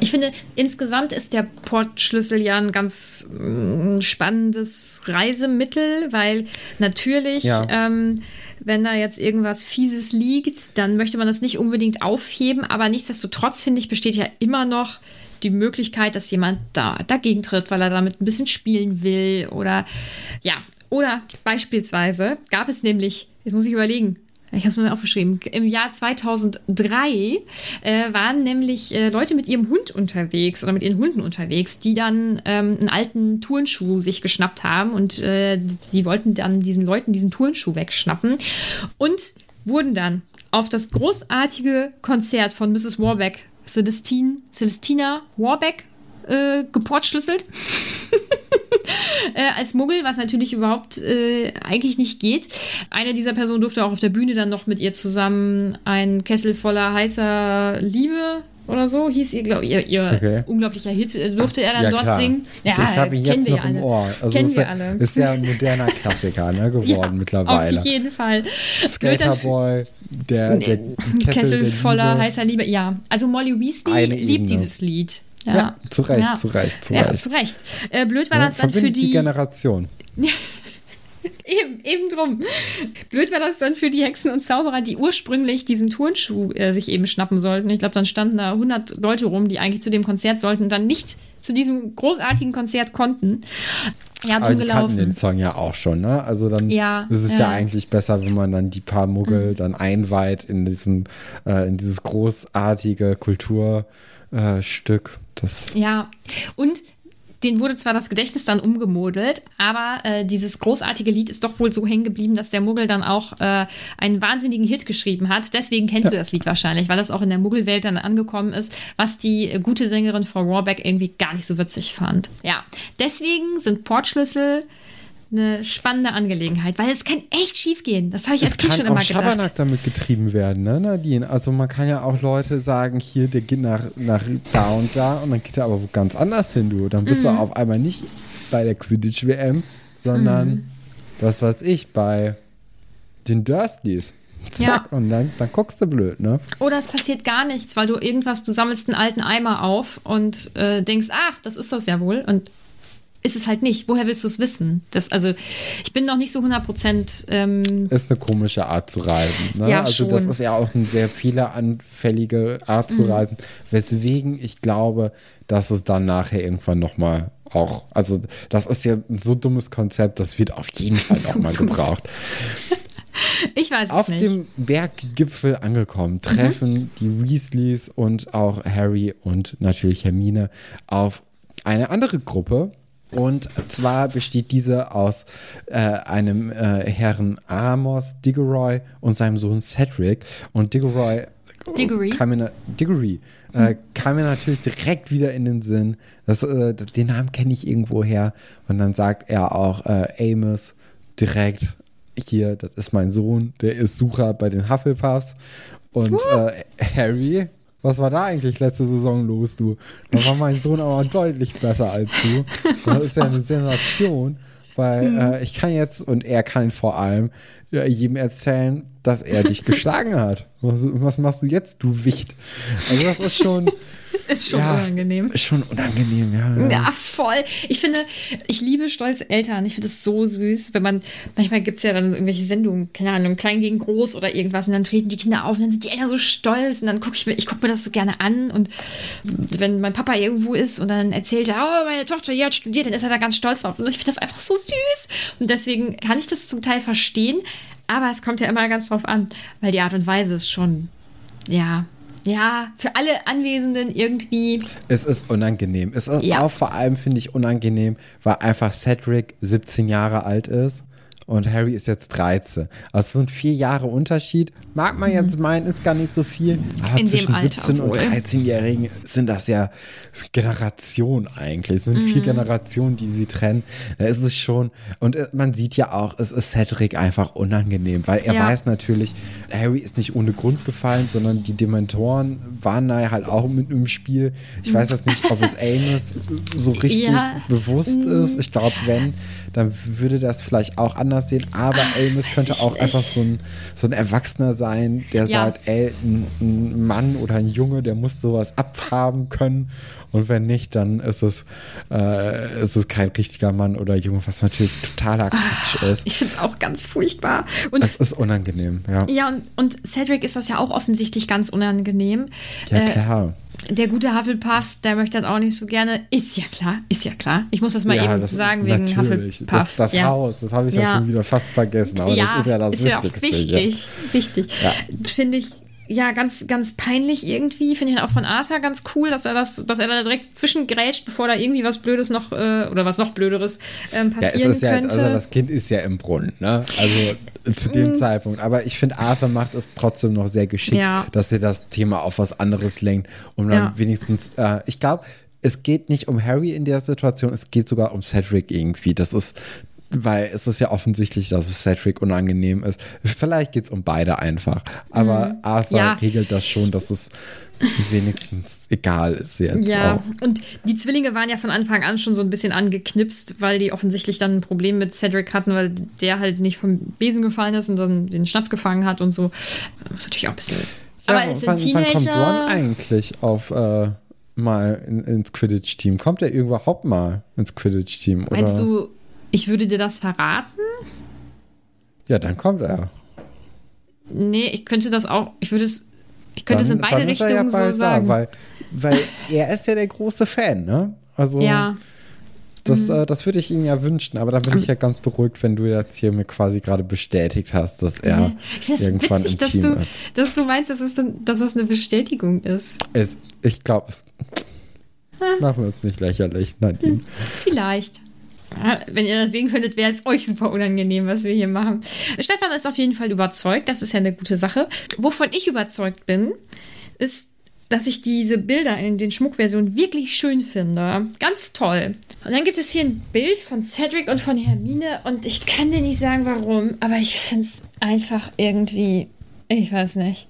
Ich finde, insgesamt ist der Portschlüssel ja ein ganz äh, spannendes Reisemittel, weil natürlich, ja. ähm, wenn da jetzt irgendwas Fieses liegt, dann möchte man das nicht unbedingt aufheben, aber nichtsdestotrotz, finde ich, besteht ja immer noch die Möglichkeit, dass jemand da dagegen tritt, weil er damit ein bisschen spielen will oder ja, oder beispielsweise gab es nämlich, jetzt muss ich überlegen, ich habe es mir aufgeschrieben. Im Jahr 2003 äh, waren nämlich äh, Leute mit ihrem Hund unterwegs oder mit ihren Hunden unterwegs, die dann ähm, einen alten Turnschuh sich geschnappt haben und äh, die wollten dann diesen Leuten diesen Turnschuh wegschnappen und wurden dann auf das großartige Konzert von Mrs. Warbeck, Celestine, Celestina Warbeck, äh, geportschlüsselt. (laughs) (laughs) äh, als Muggel, was natürlich überhaupt äh, eigentlich nicht geht. Eine dieser Personen durfte auch auf der Bühne dann noch mit ihr zusammen ein Kessel voller heißer Liebe oder so hieß ihr, glaube ich, ihr, ihr okay. unglaublicher Hit. Äh, durfte er dann ja, dort klar. singen? Ja, ich habe ihn jetzt noch im Ohr. Also kennen wir alle. Ist ja ein moderner Klassiker ne, (laughs) geworden ja, mittlerweile. Auf jeden Fall. Skaterboy, der, der Kessel, Kessel voller heißer Liebe. Ja, also Molly Weasley liebt dieses Lied. Ja, ja zu Recht, ja. zu Recht, zu ja, Recht. zu Recht. Äh, blöd war das dann für die, die Generation. (laughs) eben, eben drum. Blöd war das dann für die Hexen und Zauberer, die ursprünglich diesen Turnschuh äh, sich eben schnappen sollten. Ich glaube, dann standen da 100 Leute rum, die eigentlich zu dem Konzert sollten und dann nicht zu diesem großartigen Konzert konnten. Ja, Aber die kannten den Song ja auch schon, ne? Also dann ja, ist es ja. ja. eigentlich besser, wenn man dann die paar Muggel mhm. dann einweiht in diesen, äh, in dieses großartige Kulturstück. Äh, das ja, und den wurde zwar das Gedächtnis dann umgemodelt, aber äh, dieses großartige Lied ist doch wohl so hängen geblieben, dass der Muggel dann auch äh, einen wahnsinnigen Hit geschrieben hat. Deswegen kennst ja. du das Lied wahrscheinlich, weil das auch in der Muggelwelt dann angekommen ist, was die äh, gute Sängerin Frau Warbeck irgendwie gar nicht so witzig fand. Ja, deswegen sind Portschlüssel eine spannende Angelegenheit, weil es kann echt schief gehen. Das habe ich als Kind schon immer gedacht. Es kann auch Schabernack damit getrieben werden, ne, Nadine? Also man kann ja auch Leute sagen, hier, der geht nach, nach da und da und dann geht er aber wo ganz anders hin, du. Dann bist mhm. du auf einmal nicht bei der Quidditch-WM, sondern, mhm. was weiß ich, bei den Dursleys. Zack, ja. und dann, dann guckst du blöd, ne? Oder es passiert gar nichts, weil du irgendwas, du sammelst einen alten Eimer auf und äh, denkst, ach, das ist das ja wohl. Und ist es halt nicht. Woher willst du es wissen? Das, also, ich bin noch nicht so 100 Prozent. Ähm ist eine komische Art zu reisen. Ne? Ja, also, schon. das ist ja auch eine sehr fehleranfällige Art zu mhm. reisen, weswegen ich glaube, dass es dann nachher irgendwann nochmal auch. Also, das ist ja ein so dummes Konzept, das wird auf jeden (laughs) Fall So auch mal dummes. gebraucht. (laughs) Ich weiß Auf es nicht. dem Berggipfel angekommen, treffen die Weasleys und auch Harry und natürlich Hermine auf eine andere Gruppe. Und zwar besteht diese aus äh, einem äh, Herrn Amos Diggory und seinem Sohn Cedric. Und Diggory Diggory? kam mir, Diggory, äh, kam mir natürlich direkt wieder in den Sinn. Das, äh, den Namen kenne ich irgendwo her. Und dann sagt er auch äh, Amos direkt, hier, das ist mein Sohn, der ist Sucher bei den Hufflepuffs. Und äh, Harry, was war da eigentlich letzte Saison los, du? Da war mein Sohn aber (laughs) deutlich besser als du. Das ist ja eine Sensation, weil äh, ich kann jetzt, und er kann vor allem äh, jedem erzählen, dass er dich geschlagen hat. Was, was machst du jetzt, du Wicht? Also das ist schon, (laughs) Ist schon ja, unangenehm. Ist schon unangenehm, ja. ja. Voll. Ich finde, ich liebe stolze Eltern. Ich finde es so süß, wenn man, manchmal gibt es ja dann irgendwelche Sendungen, keine Ahnung, klein gegen groß oder irgendwas und dann treten die Kinder auf und dann sind die Eltern so stolz und dann gucke ich mir, ich gucke mir das so gerne an und wenn mein Papa irgendwo ist und dann erzählt er, oh, meine Tochter hier hat studiert, dann ist er da ganz stolz drauf und ich finde das einfach so süß und deswegen kann ich das zum Teil verstehen, aber es kommt ja immer ganz drauf an, weil die Art und Weise ist schon, ja, ja, für alle Anwesenden irgendwie Es ist unangenehm. Es ist Ja. auch vor allem, finde ich, unangenehm, weil einfach Cedric 17 Jahre alt ist und Harry ist jetzt 13. Also es sind vier Jahre Unterschied. Mag man jetzt meinen, ist gar nicht so viel. Aber Mhm. In zwischen Alter 17 und wohl. 13-Jährigen sind das ja Generationen eigentlich. Es sind Mhm. vier Generationen, die sie trennen. Da ist es schon. Und äh, man sieht ja auch, es ist Cedric einfach unangenehm, weil er Ja. weiß natürlich, Harry ist nicht ohne Grund gefallen, sondern die Dementoren waren da halt auch mit im Spiel. Ich weiß jetzt nicht, ob es (laughs) Amos so richtig Ja. bewusst ist. Ich glaube, wenn, dann würde das vielleicht auch anders sehen. Aber Amos könnte auch einfach nicht. so ein, so ein Erwachsener sein, der Ja. sagt, ey, ein, ein Mann oder ein Junge, der muss sowas abhaben können. Und wenn nicht, dann ist es, äh, ist es kein richtiger Mann oder Junge, was natürlich totaler Quatsch ist. Ich finde es auch ganz furchtbar. Und Es ist unangenehm, ja. ja, und, und Cedric ist das ja auch offensichtlich ganz unangenehm. Ja, Äh, klar. Der gute Hufflepuff, der möchte das auch nicht so gerne. Ist ja klar, ist ja klar. Ich muss das mal ja, eben das- sagen wegen natürlich. Hufflepuff. Das, das ja. Haus, das habe ich ja. Ja. schon wieder fast vergessen. Aber das ist ja das ist ja auch Wichtigste. wichtig. Wichtig. Ja. Finde ich ja ganz, ganz peinlich irgendwie. Finde ich auch von Arthur ganz cool, dass er das, dass er da direkt zwischengrätscht, bevor da irgendwie was Blödes noch äh, oder was noch Blöderes ähm, Ja, es passieren ist ja, könnte. also das Kind ist ja im Brunnen, ne? Also (laughs) zu dem Zeitpunkt. Aber ich finde, Arthur macht es trotzdem noch sehr geschickt, Ja. dass er das Thema auf was anderes lenkt, um dann Ja. wenigstens, äh, ich glaube, es geht nicht um Harry in der Situation, es geht sogar um Cedric irgendwie. Das ist, weil es ist ja offensichtlich, dass es Cedric unangenehm ist. Vielleicht geht es um beide einfach. Aber Arthur Mm. Ja. regelt das schon, dass es wenigstens egal ist jetzt Ja, auch. und die Zwillinge waren ja von Anfang an schon so ein bisschen angeknipst, weil die offensichtlich dann ein Problem mit Cedric hatten, weil der halt nicht vom Besen gefallen ist und dann den Schnatz gefangen hat und so. Das ist natürlich auch ein bisschen. Ja, aber es sind wann, wann kommt Ron Teenager. eigentlich auf äh, mal in, ins Quidditch-Team? Kommt er überhaupt mal ins Quidditch-Team? Meinst du, ich würde dir das verraten? Ja, dann kommt er. Nee, ich könnte das auch. Ich würde es. Ich könnte es in beide dann Richtungen ja so sagen. Da, weil, weil er ist ja der große Fan, ne? Also ja, das, äh, das würde ich ihm ja wünschen, aber dann bin ich ja ganz beruhigt, wenn du jetzt hier mir quasi gerade bestätigt hast, dass er es irgendwann witzig, im dass Team du, ist. dass du meinst, dass, es, dann- dass das eine Bestätigung ist. Es, ich glaube es. Machen wir es nicht lächerlich, Nadine. Vielleicht. Wenn ihr das sehen könntet, wäre es euch super unangenehm, was wir hier machen. Stefan ist auf jeden Fall überzeugt. Das ist ja eine gute Sache. Wovon ich überzeugt bin, ist, dass ich diese Bilder in den Schmuckversionen wirklich schön finde. Ganz toll. Und dann gibt es hier ein Bild von Cedric und von Hermine und ich kann dir nicht sagen, warum, aber ich finde es einfach irgendwie, ich weiß nicht.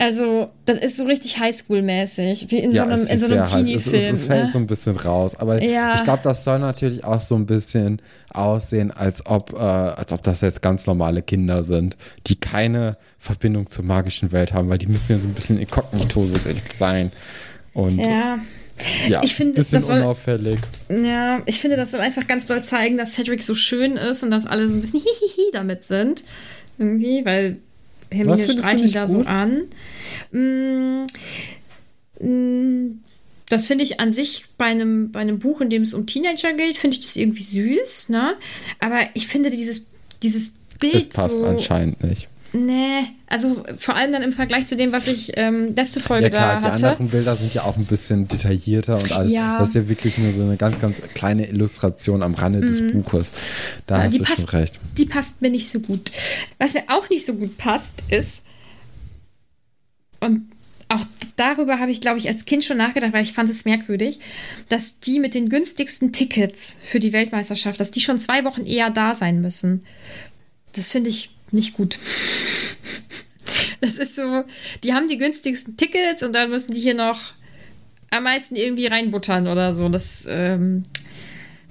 Also, das ist so richtig Highschool-mäßig, wie in so einem, in so einem halt- es, es, Teenie-Film. es fällt ne? so ein bisschen raus. Aber Ja. ich glaube, das soll natürlich auch so ein bisschen aussehen, als ob, äh, als ob das jetzt ganz normale Kinder sind, die keine Verbindung zur magischen Welt haben, weil die müssen ja so ein bisschen inkognito sein. Und ja, Ja. Ich finde, ein bisschen das soll- unauffällig. Ja, ich finde, das soll einfach ganz doll zeigen, dass Cedric so schön ist und dass alle so ein bisschen (laughs) hihihi damit sind. Irgendwie, weil Hermine streichelt nicht da so gut? an. Mm, mm, Das finde ich an sich bei einem, bei einem Buch, in dem es um Teenager geht, finde ich das irgendwie süß, ne? Aber ich finde dieses, dieses Bild Es passt so. anscheinend nicht. Nee, also vor allem dann im Vergleich zu dem, was ich ähm, letzte Folge Ja klar, da die hatte. anderen Bilder sind ja auch ein bisschen detaillierter und alles. Ja. Das ist ja wirklich nur so eine ganz, ganz kleine Illustration am Rande des Buches. Da Ja, hast die du schon passt, recht. Die passt mir nicht so gut. Was mir auch nicht so gut passt, ist, und auch darüber habe ich, glaube ich, als Kind schon nachgedacht, weil ich fand es merkwürdig, dass die mit den günstigsten Tickets für die Weltmeisterschaft, dass die schon zwei Wochen eher da sein müssen. Das finde ich nicht gut. Das ist so, die haben die günstigsten Tickets und dann müssen die hier noch am meisten irgendwie reinbuttern oder so. Das ähm,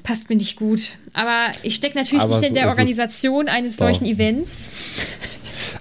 passt mir nicht gut. Aber ich stecke natürlich Aber nicht in so der ist es Organisation eines doch. solchen Events.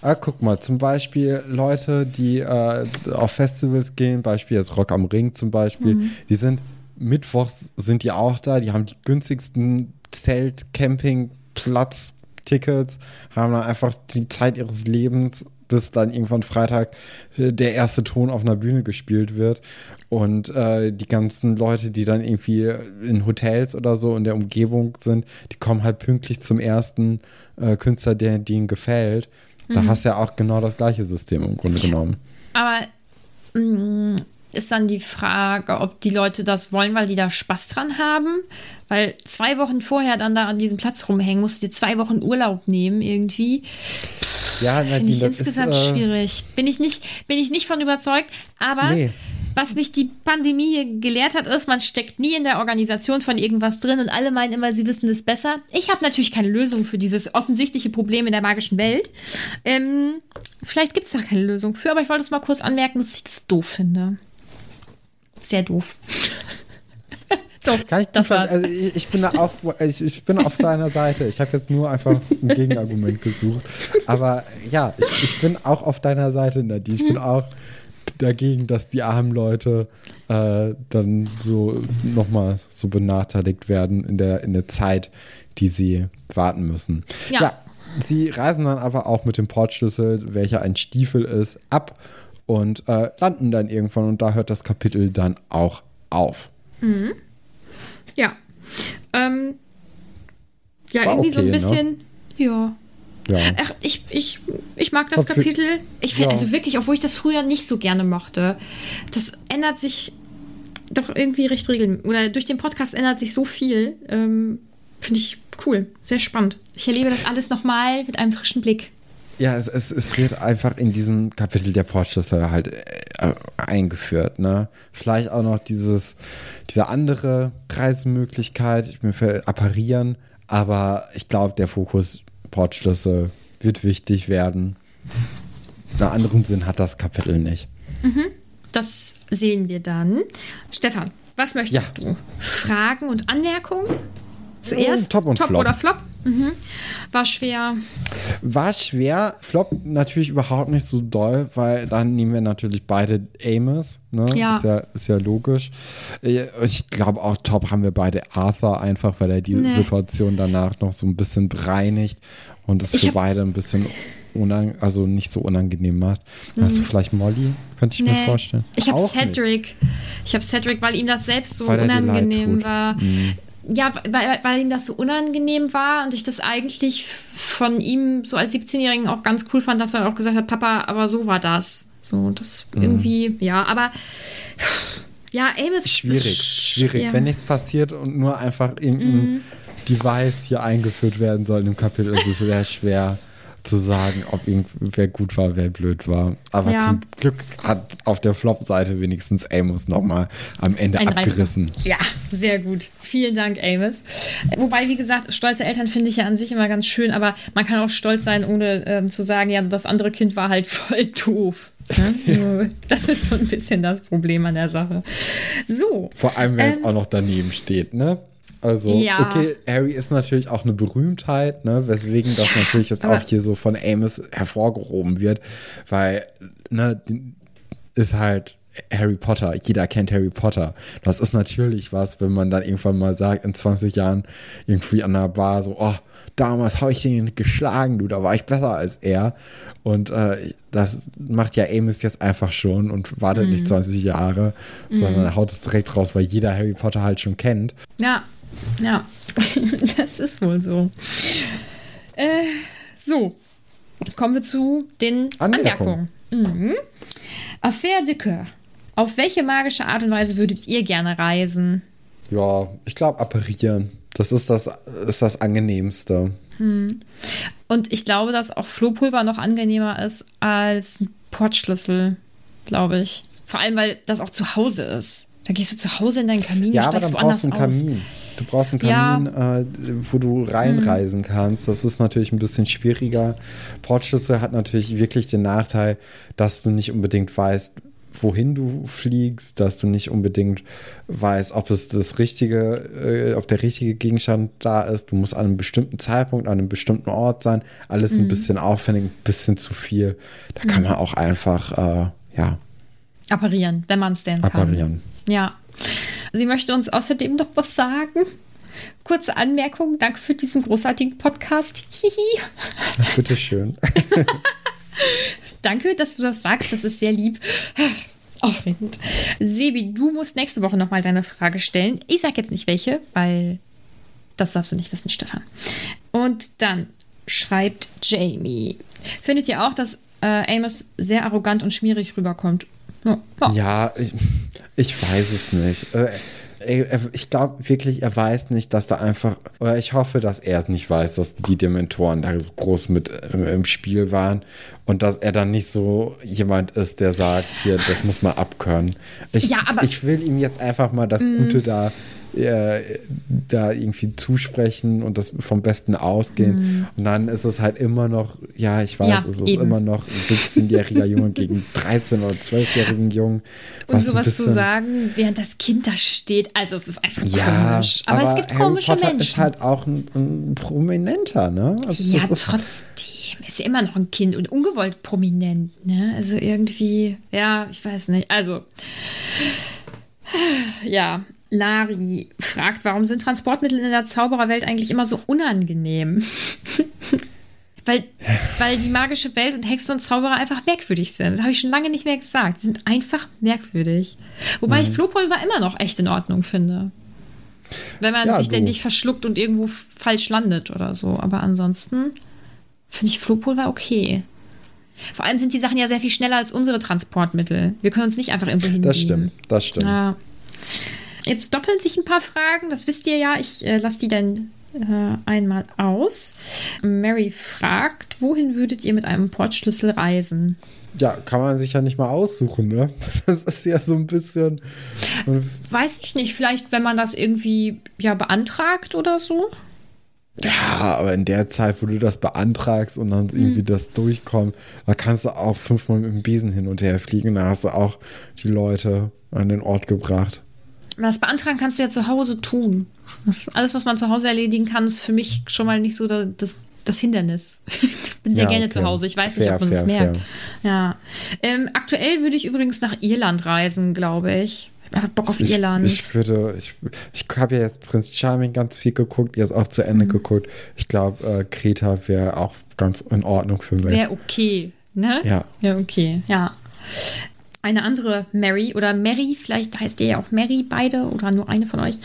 Ah, guck mal, zum Beispiel Leute, die äh, auf Festivals gehen, Beispiel jetzt Rock am Ring zum Beispiel, Mhm. die sind mittwochs sind die auch da, die haben die günstigsten Zelt, Camping, Platz, Tickets, haben dann einfach die Zeit ihres Lebens, bis dann irgendwann Freitag äh, der erste Ton auf einer Bühne gespielt wird. Und äh, die ganzen Leute, die dann irgendwie in Hotels oder so in der Umgebung sind, die kommen halt pünktlich zum ersten äh, Künstler, der ihnen gefällt. Da hast du ja auch genau das gleiche System im Grunde genommen. Aber mh, ist dann die Frage, ob die Leute das wollen, weil die da Spaß dran haben. Weil zwei Wochen vorher dann da an diesem Platz rumhängen, musst du dir zwei Wochen Urlaub nehmen irgendwie. Ja, Finde ich insgesamt ist, äh, schwierig. Bin ich, nicht, bin ich nicht von überzeugt. Aber Nee. was mich die Pandemie hier gelehrt hat, ist, man steckt nie in der Organisation von irgendwas drin und alle meinen immer, sie wissen es besser. Ich habe natürlich keine Lösung für dieses offensichtliche Problem in der magischen Welt. Ähm, vielleicht gibt es da keine Lösung für, aber ich wollte es mal kurz anmerken, dass ich das doof finde. Sehr doof. (laughs) so, Kann ich das war's. also ich, ich bin da auch, ich, ich bin auf seiner Seite. Ich habe jetzt nur einfach ein Gegenargument gesucht. Aber ja, ich, ich bin auch auf deiner Seite, Nadine. Ich bin auch dagegen, dass die armen Leute äh, dann so nochmal so benachteiligt werden in der, in der Zeit, die sie warten müssen. Ja. sie reisen dann aber auch mit dem Portschlüssel, welcher ein Stiefel ist, ab und äh, landen dann irgendwann und da hört das Kapitel dann auch auf. Ja. Ähm, ja, War irgendwie so ein okay, ne? bisschen. Ja. Ja. Ach, ich, ich, ich mag das Okay. Kapitel. Ich finde, Ja. also wirklich, obwohl ich das früher nicht so gerne mochte, das ändert sich doch irgendwie recht regelmäßig. Oder durch den Podcast ändert sich so viel. Ähm, finde ich cool. Sehr spannend. Ich erlebe das alles nochmal mit einem frischen Blick. Ja, es, es, es wird einfach in diesem Kapitel der Portschlüssel halt äh, eingeführt, ne? Vielleicht auch noch dieses, diese andere Reisemöglichkeit, ich mir für apparieren, aber ich glaube, der Fokus Portschlüssel wird wichtig werden. Einen anderen Sinn hat das Kapitel nicht. Das sehen wir dann. Stefan, was möchtest du? Fragen und Anmerkungen? Zuerst Top und Flop. oder Flop? Mhm. War schwer. War schwer, Flop natürlich überhaupt nicht so doll, weil dann nehmen wir natürlich beide Amos, ne? Ja. Ist ja, ist ja logisch. Äh, Ich glaube auch top haben wir beide Arthur einfach, weil er die Nee. Situation danach noch so ein bisschen bereinigt und es für beide ein bisschen unang also nicht so unangenehm macht. Hast du vielleicht Molly? Könnte ich mir vorstellen. Mhm. Ich habe Auch nicht. Cedric. Ich habe Cedric, weil ihm das selbst so unangenehm tut. Mhm. Ja, weil, weil ihm das so unangenehm war und ich das eigentlich von ihm so als 17-Jährigen auch ganz cool fand, dass er auch gesagt hat, Papa, aber so war das. So, das Mhm. irgendwie, ja, aber ja, Amos ist Schwierig, sch- schwierig. ja. Mhm. Wenn nichts passiert und nur einfach irgendein Device hier eingeführt werden soll im Kapitel, ist es sehr schwer zu sagen, ob irgendwer gut war, wer blöd war. Aber Ja. zum Glück hat auf der Flop-Seite wenigstens Amos nochmal am Ende Ein abgerissen. Reißwurf. Ja, sehr gut. Vielen Dank, Amos. Wobei, wie gesagt, stolze Eltern finde ich ja an sich immer ganz schön, aber man kann auch stolz sein, ohne ähm, zu sagen, ja, das andere Kind war halt (laughs) voll doof. Ne? (laughs) das ist so ein bisschen das Problem an der Sache. So. Vor allem, wenn es Ähm, auch noch daneben steht, ne? Also, Ja. okay, Harry ist natürlich auch eine Berühmtheit, ne? Weswegen das Ja, natürlich jetzt auch hier so von Amos hervorgehoben wird, weil, ne, ist halt Harry Potter. Jeder kennt Harry Potter. Das ist natürlich was, wenn man dann irgendwann mal sagt, in 20 Jahren irgendwie an der Bar so, oh, damals habe ich den geschlagen, du, da war ich besser als er. Und äh, das macht ja Amos jetzt einfach schon und wartet mm. nicht 20 Jahre, mm. sondern haut es direkt raus, weil jeder Harry Potter halt schon kennt. Ja, ja, (laughs) das ist wohl so. Äh, so, kommen wir zu den Anmerkungen. Anmerkungen. Mhm. Affaire de Coeur. Auf welche magische Art und Weise würdet ihr gerne reisen? Ja, ich glaube, apparieren. Das ist das, ist das Angenehmste. Hm. Und ich glaube, dass auch Flohpulver noch angenehmer ist als ein Portschlüssel, glaube ich. Vor allem, weil das auch zu Hause ist. Da gehst du zu Hause in deinen Kamin ja, und steigst woanders einen Kamin. Du brauchst einen Kamin, ja. äh, wo du reinreisen hm. kannst. Das ist natürlich ein bisschen schwieriger. Portschlüssel hat natürlich wirklich den Nachteil, dass du nicht unbedingt weißt, wohin du fliegst, dass du nicht unbedingt weißt, ob es das richtige, äh, ob der richtige Gegenstand da ist. Du musst an einem bestimmten Zeitpunkt, an einem bestimmten Ort sein. Alles mhm. ein bisschen aufwendig, ein bisschen zu viel. Da mhm. kann man auch einfach, äh, ja. Apparieren, wenn man es denn kann. Apparieren. Ja. Sie möchte uns außerdem noch was sagen. Kurze Anmerkung, danke für diesen großartigen Podcast. Hihi. Bitteschön. (laughs) Danke, dass du das sagst. Das ist sehr lieb. Aufregend. Sebi, du musst nächste Woche nochmal deine Frage stellen. Ich sag jetzt nicht welche, weil das darfst du nicht wissen, Stefan. Und dann schreibt Jamie. Findet ihr auch, dass äh, Amos sehr arrogant und schmierig rüberkommt? Ja, ja. ja ich, ich, weiß es nicht. Äh, ich glaube wirklich, er weiß nicht, dass da einfach, oder ich hoffe, dass er es nicht weiß, dass die Dementoren da so groß mit im, im Spiel waren und dass er dann nicht so jemand ist, der sagt, hier, das muss man abkönnen. Ich, ja, ich will ihm jetzt einfach mal das mm. Gute da äh, da irgendwie zusprechen und das vom Besten ausgehen. Mhm. Und dann ist es halt immer noch, ja, ich weiß, ja, es ist eben. immer noch ein 17-jähriger (laughs) Junge gegen 13- oder 12-jährigen Jungen. Und sowas zu sagen, während das Kind da steht, also es ist einfach ja, komisch. Aber, aber, es gibt Harry komische Potter Menschen. ist halt auch ein, ein Prominenter, ne? Also ja, trotzdem. Er ist ja immer noch ein Kind und ungewollt prominent, ne? Also irgendwie, ja, ich weiß nicht. Also, ja, Lari fragt, warum sind Transportmittel in der Zaubererwelt eigentlich immer so unangenehm? (laughs) weil, weil die magische Welt und Hexen und Zauberer einfach merkwürdig sind. Das habe ich schon lange nicht mehr gesagt. Sie sind einfach merkwürdig. Wobei mhm. ich Flohpulver immer noch echt in Ordnung finde. Wenn man ja, sich denn nicht verschluckt und irgendwo falsch landet oder so. Aber ansonsten finde ich Flohpulver okay. Vor allem sind die Sachen ja sehr viel schneller als unsere Transportmittel. Wir können uns nicht einfach irgendwo hingehen. Das stimmt, das stimmt. Ja. Jetzt doppeln sich ein paar Fragen, das wisst ihr ja. Ich äh, lasse die dann äh, einmal aus. Mary fragt, wohin würdet ihr mit einem Portschlüssel reisen? Ja, kann man sich ja nicht mal aussuchen, ne? (laughs) Das ist ja so ein bisschen. Weiß ich nicht, vielleicht, wenn man das irgendwie ja beantragt oder so. Ja, aber in der Zeit, wo du das beantragst und dann irgendwie hm. das durchkommt, da kannst du auch fünfmal mit dem Besen hin und her fliegen. Da hast du auch die Leute an den Ort gebracht. Das Beantragen kannst du ja zu Hause tun. Das, alles, was man zu Hause erledigen kann, ist für mich schon mal nicht so das, das Hindernis. ich bin sehr ja, gerne okay. zu Hause. Ich weiß fair, nicht, ob man fair, das merkt. Fair. Ja. Ähm, aktuell würde ich übrigens nach Irland reisen, glaube ich. Ich habe Bock auf ich, Irland. Ich würde, ich, ich habe ja jetzt Prinz Charming ganz viel geguckt, jetzt auch zu Ende mhm. geguckt. Ich glaube, äh, Kreta wäre auch ganz in Ordnung für mich. Wäre okay, ne? Ja. Ja, okay, ja eine andere Mary oder Mary, vielleicht heißt ihr ja auch Mary, beide oder nur eine von euch.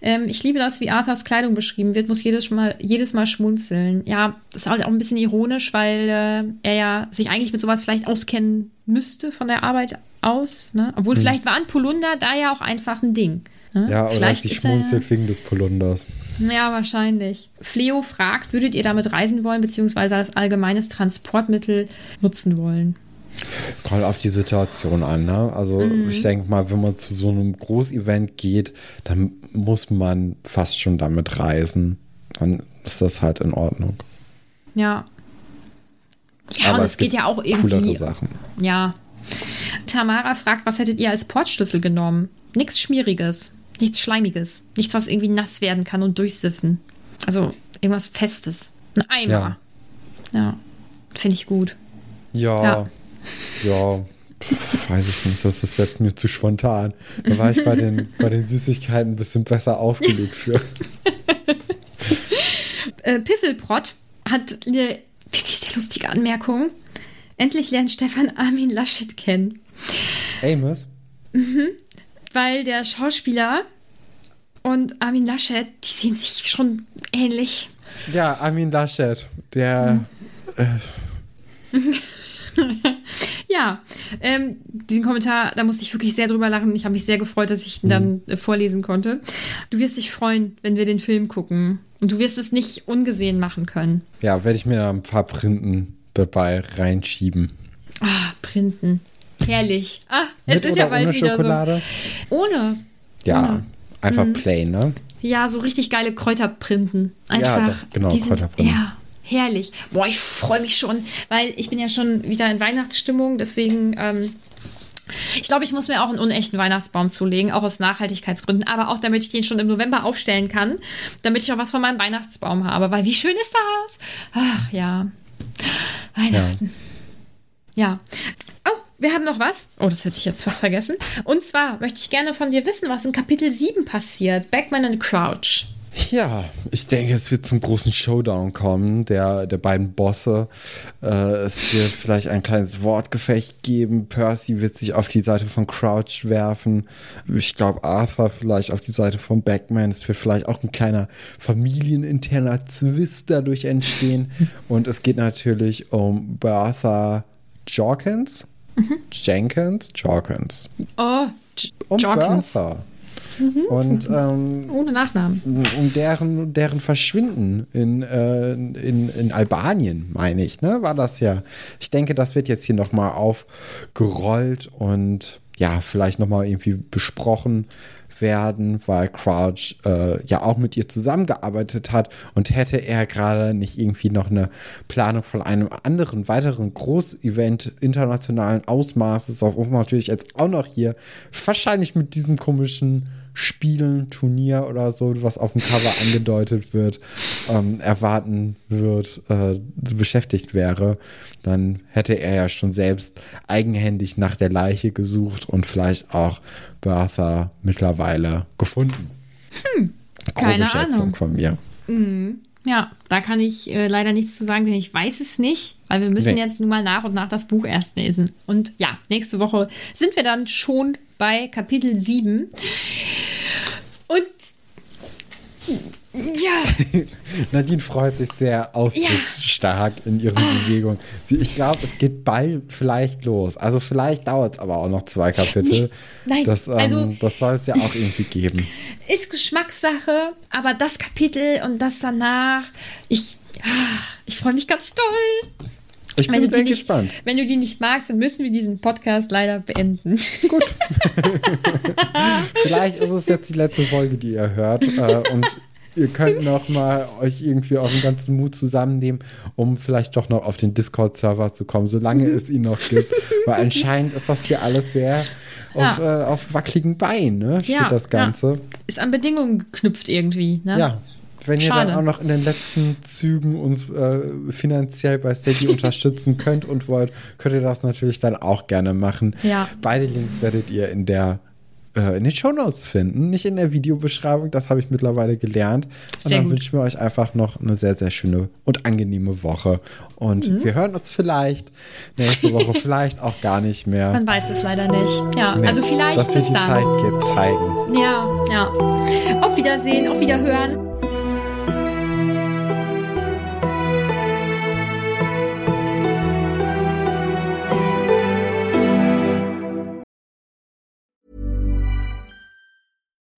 Ähm, ich liebe das, wie Arthurs Kleidung beschrieben wird, muss jedes Mal, jedes Mal schmunzeln. Ja, das ist halt auch ein bisschen ironisch, weil äh, er ja sich eigentlich mit sowas vielleicht auskennen müsste von der Arbeit aus. Ne? Obwohl, hm. vielleicht war ein Polunder da ja auch einfach ein Ding. Ne? Ja, oder vielleicht die schmunzelt wegen des Polunders. Ja, wahrscheinlich. Fleo fragt, würdet ihr damit reisen wollen, beziehungsweise als allgemeines Transportmittel nutzen wollen? Kommt auf die Situation an. Ne? Also mhm. ich denke mal, wenn man zu so einem Großevent geht, dann muss man fast schon damit reisen. Dann ist das halt in Ordnung. Ja. Ja, Aber und es, geht ja auch irgendwie. Coolere Sachen. Ja. Tamara fragt, was hättet ihr als Portschlüssel genommen? Nichts Schmieriges, nichts Schleimiges, nichts, was irgendwie nass werden kann und durchsiffen. Also irgendwas Festes. Ein Eimer. Ja. ja. Finde ich gut. Ja. ja. Ja, Weiß ich nicht, das ist jetzt mir zu spontan. Da war ich bei den, (laughs) bei den Süßigkeiten ein bisschen besser aufgelegt für. Äh, Piffelprott hat eine wirklich sehr lustige Anmerkung. Endlich lernt Stefan Armin Laschet kennen. Amos? Weil der Schauspieler und Armin Laschet, die sehen sich schon ähnlich. Ja, Armin Laschet, der. (laughs) (laughs) Ja, ähm, diesen Kommentar, da musste ich wirklich sehr drüber lachen. Ich habe mich sehr gefreut, dass ich ihn dann äh, vorlesen konnte. Du wirst dich freuen, wenn wir den Film gucken. Und du wirst es nicht ungesehen machen können. Ja, werde ich mir da ein paar Printen dabei reinschieben. Ah, Printen. Herrlich. Ah, es Mit ist ja bald ohne wieder Schokolade? so. Ohne. Ja, einfach plain, ne? Ja, so richtig geile Kräuterprinten. Einfach. doch, genau, die sind, Kräuterprinten. Ja, herrlich. Boah, ich freue mich schon, weil ich bin ja schon wieder in Weihnachtsstimmung, deswegen. Ähm, ich glaube, ich muss mir auch einen unechten Weihnachtsbaum zulegen, auch aus Nachhaltigkeitsgründen, aber auch damit ich den schon im November aufstellen kann, damit ich auch was von meinem Weihnachtsbaum habe. Weil wie schön ist das? Ach ja. Weihnachten. Ja. Oh, wir haben noch was. Oh, das hätte ich jetzt fast vergessen. Und zwar möchte ich gerne von dir wissen, was in Kapitel 7 passiert. Backman and Crouch. Ja, ich denke, es wird zum großen Showdown kommen, der, der beiden Bosse. Äh, es wird vielleicht ein kleines Wortgefecht geben. Percy wird sich auf die Seite von Crouch werfen. Ich glaube, Arthur vielleicht auf die Seite von Backman. Es wird vielleicht auch ein kleiner familieninterner Zwist dadurch entstehen. (laughs) Und es geht natürlich um Bertha Jorkins. Jenkins? Jorkins. Oh, J Um Jorkins. Bertha. Und ähm, Ohne Nachnamen. um deren, deren Verschwinden in, äh, in, in Albanien, meine ich, ne, war das ja. Ich denke, das wird jetzt hier nochmal aufgerollt und ja, vielleicht nochmal irgendwie besprochen werden, weil Crouch äh, ja auch mit ihr zusammengearbeitet hat und hätte er gerade nicht irgendwie noch eine Planung von einem anderen weiteren Großevent internationalen Ausmaßes, das ist natürlich jetzt auch noch hier, wahrscheinlich mit diesem komischen Spielen, Turnier oder so, was auf dem Cover (laughs) angedeutet wird, ähm, erwarten wird, äh, beschäftigt wäre, dann hätte er ja schon selbst eigenhändig nach der Leiche gesucht und vielleicht auch Bertha mittlerweile gefunden. Hm, keine Ahnung. von mir. Ja, da kann ich äh, leider nichts zu sagen, denn ich weiß es nicht, weil wir müssen Nee. jetzt nun mal nach und nach das Buch erst lesen. Und ja, nächste Woche sind wir dann schon bei Kapitel 7. Und ja, (laughs) Nadine freut sich sehr ausdrucksstark in ihren Bewegungen. Sie, ich glaube, es geht bald vielleicht los. Also vielleicht dauert es aber auch noch zwei Kapitel. nein, Das, ähm, also- das soll es ja auch irgendwie geben. (laughs) ist Geschmackssache, aber das Kapitel und das danach, ich, ah, ich freue mich ganz doll. Ich Wenn bin sehr nicht, gespannt. wenn du die nicht magst, dann müssen wir diesen Podcast leider beenden. (laughs) Vielleicht ist es jetzt die letzte Folge, die ihr hört. Äh, und ihr könnt noch mal euch irgendwie euren ganzen Mut zusammennehmen, um vielleicht doch noch auf den Discord-Server zu kommen, solange Mhm. es ihn noch gibt. Weil (laughs) anscheinend ist das hier alles sehr auf, äh, auf wackeligen Beinen, ne? Steht Ja, das Ganze. Ist an Bedingungen geknüpft irgendwie. Ne? Ja. Wenn ihr Schade. dann auch noch in den letzten Zügen uns äh, finanziell bei Steady (laughs) unterstützen könnt und wollt, könnt ihr das natürlich dann auch gerne machen. Ja. Beide Links werdet ihr in der in den Shownotes finden, nicht in der Videobeschreibung, das habe ich mittlerweile gelernt. Und Sehr dann gut. wünschen wir euch einfach noch eine sehr, sehr schöne und angenehme Woche. Und Mhm. wir hören uns vielleicht nächste Woche, (laughs) vielleicht auch gar nicht mehr. Man weiß es leider nicht. Ja, Nee, also vielleicht bis die dann. Zeit ge- zeigen. Ja, ja. Auf Wiedersehen, auf Wiederhören.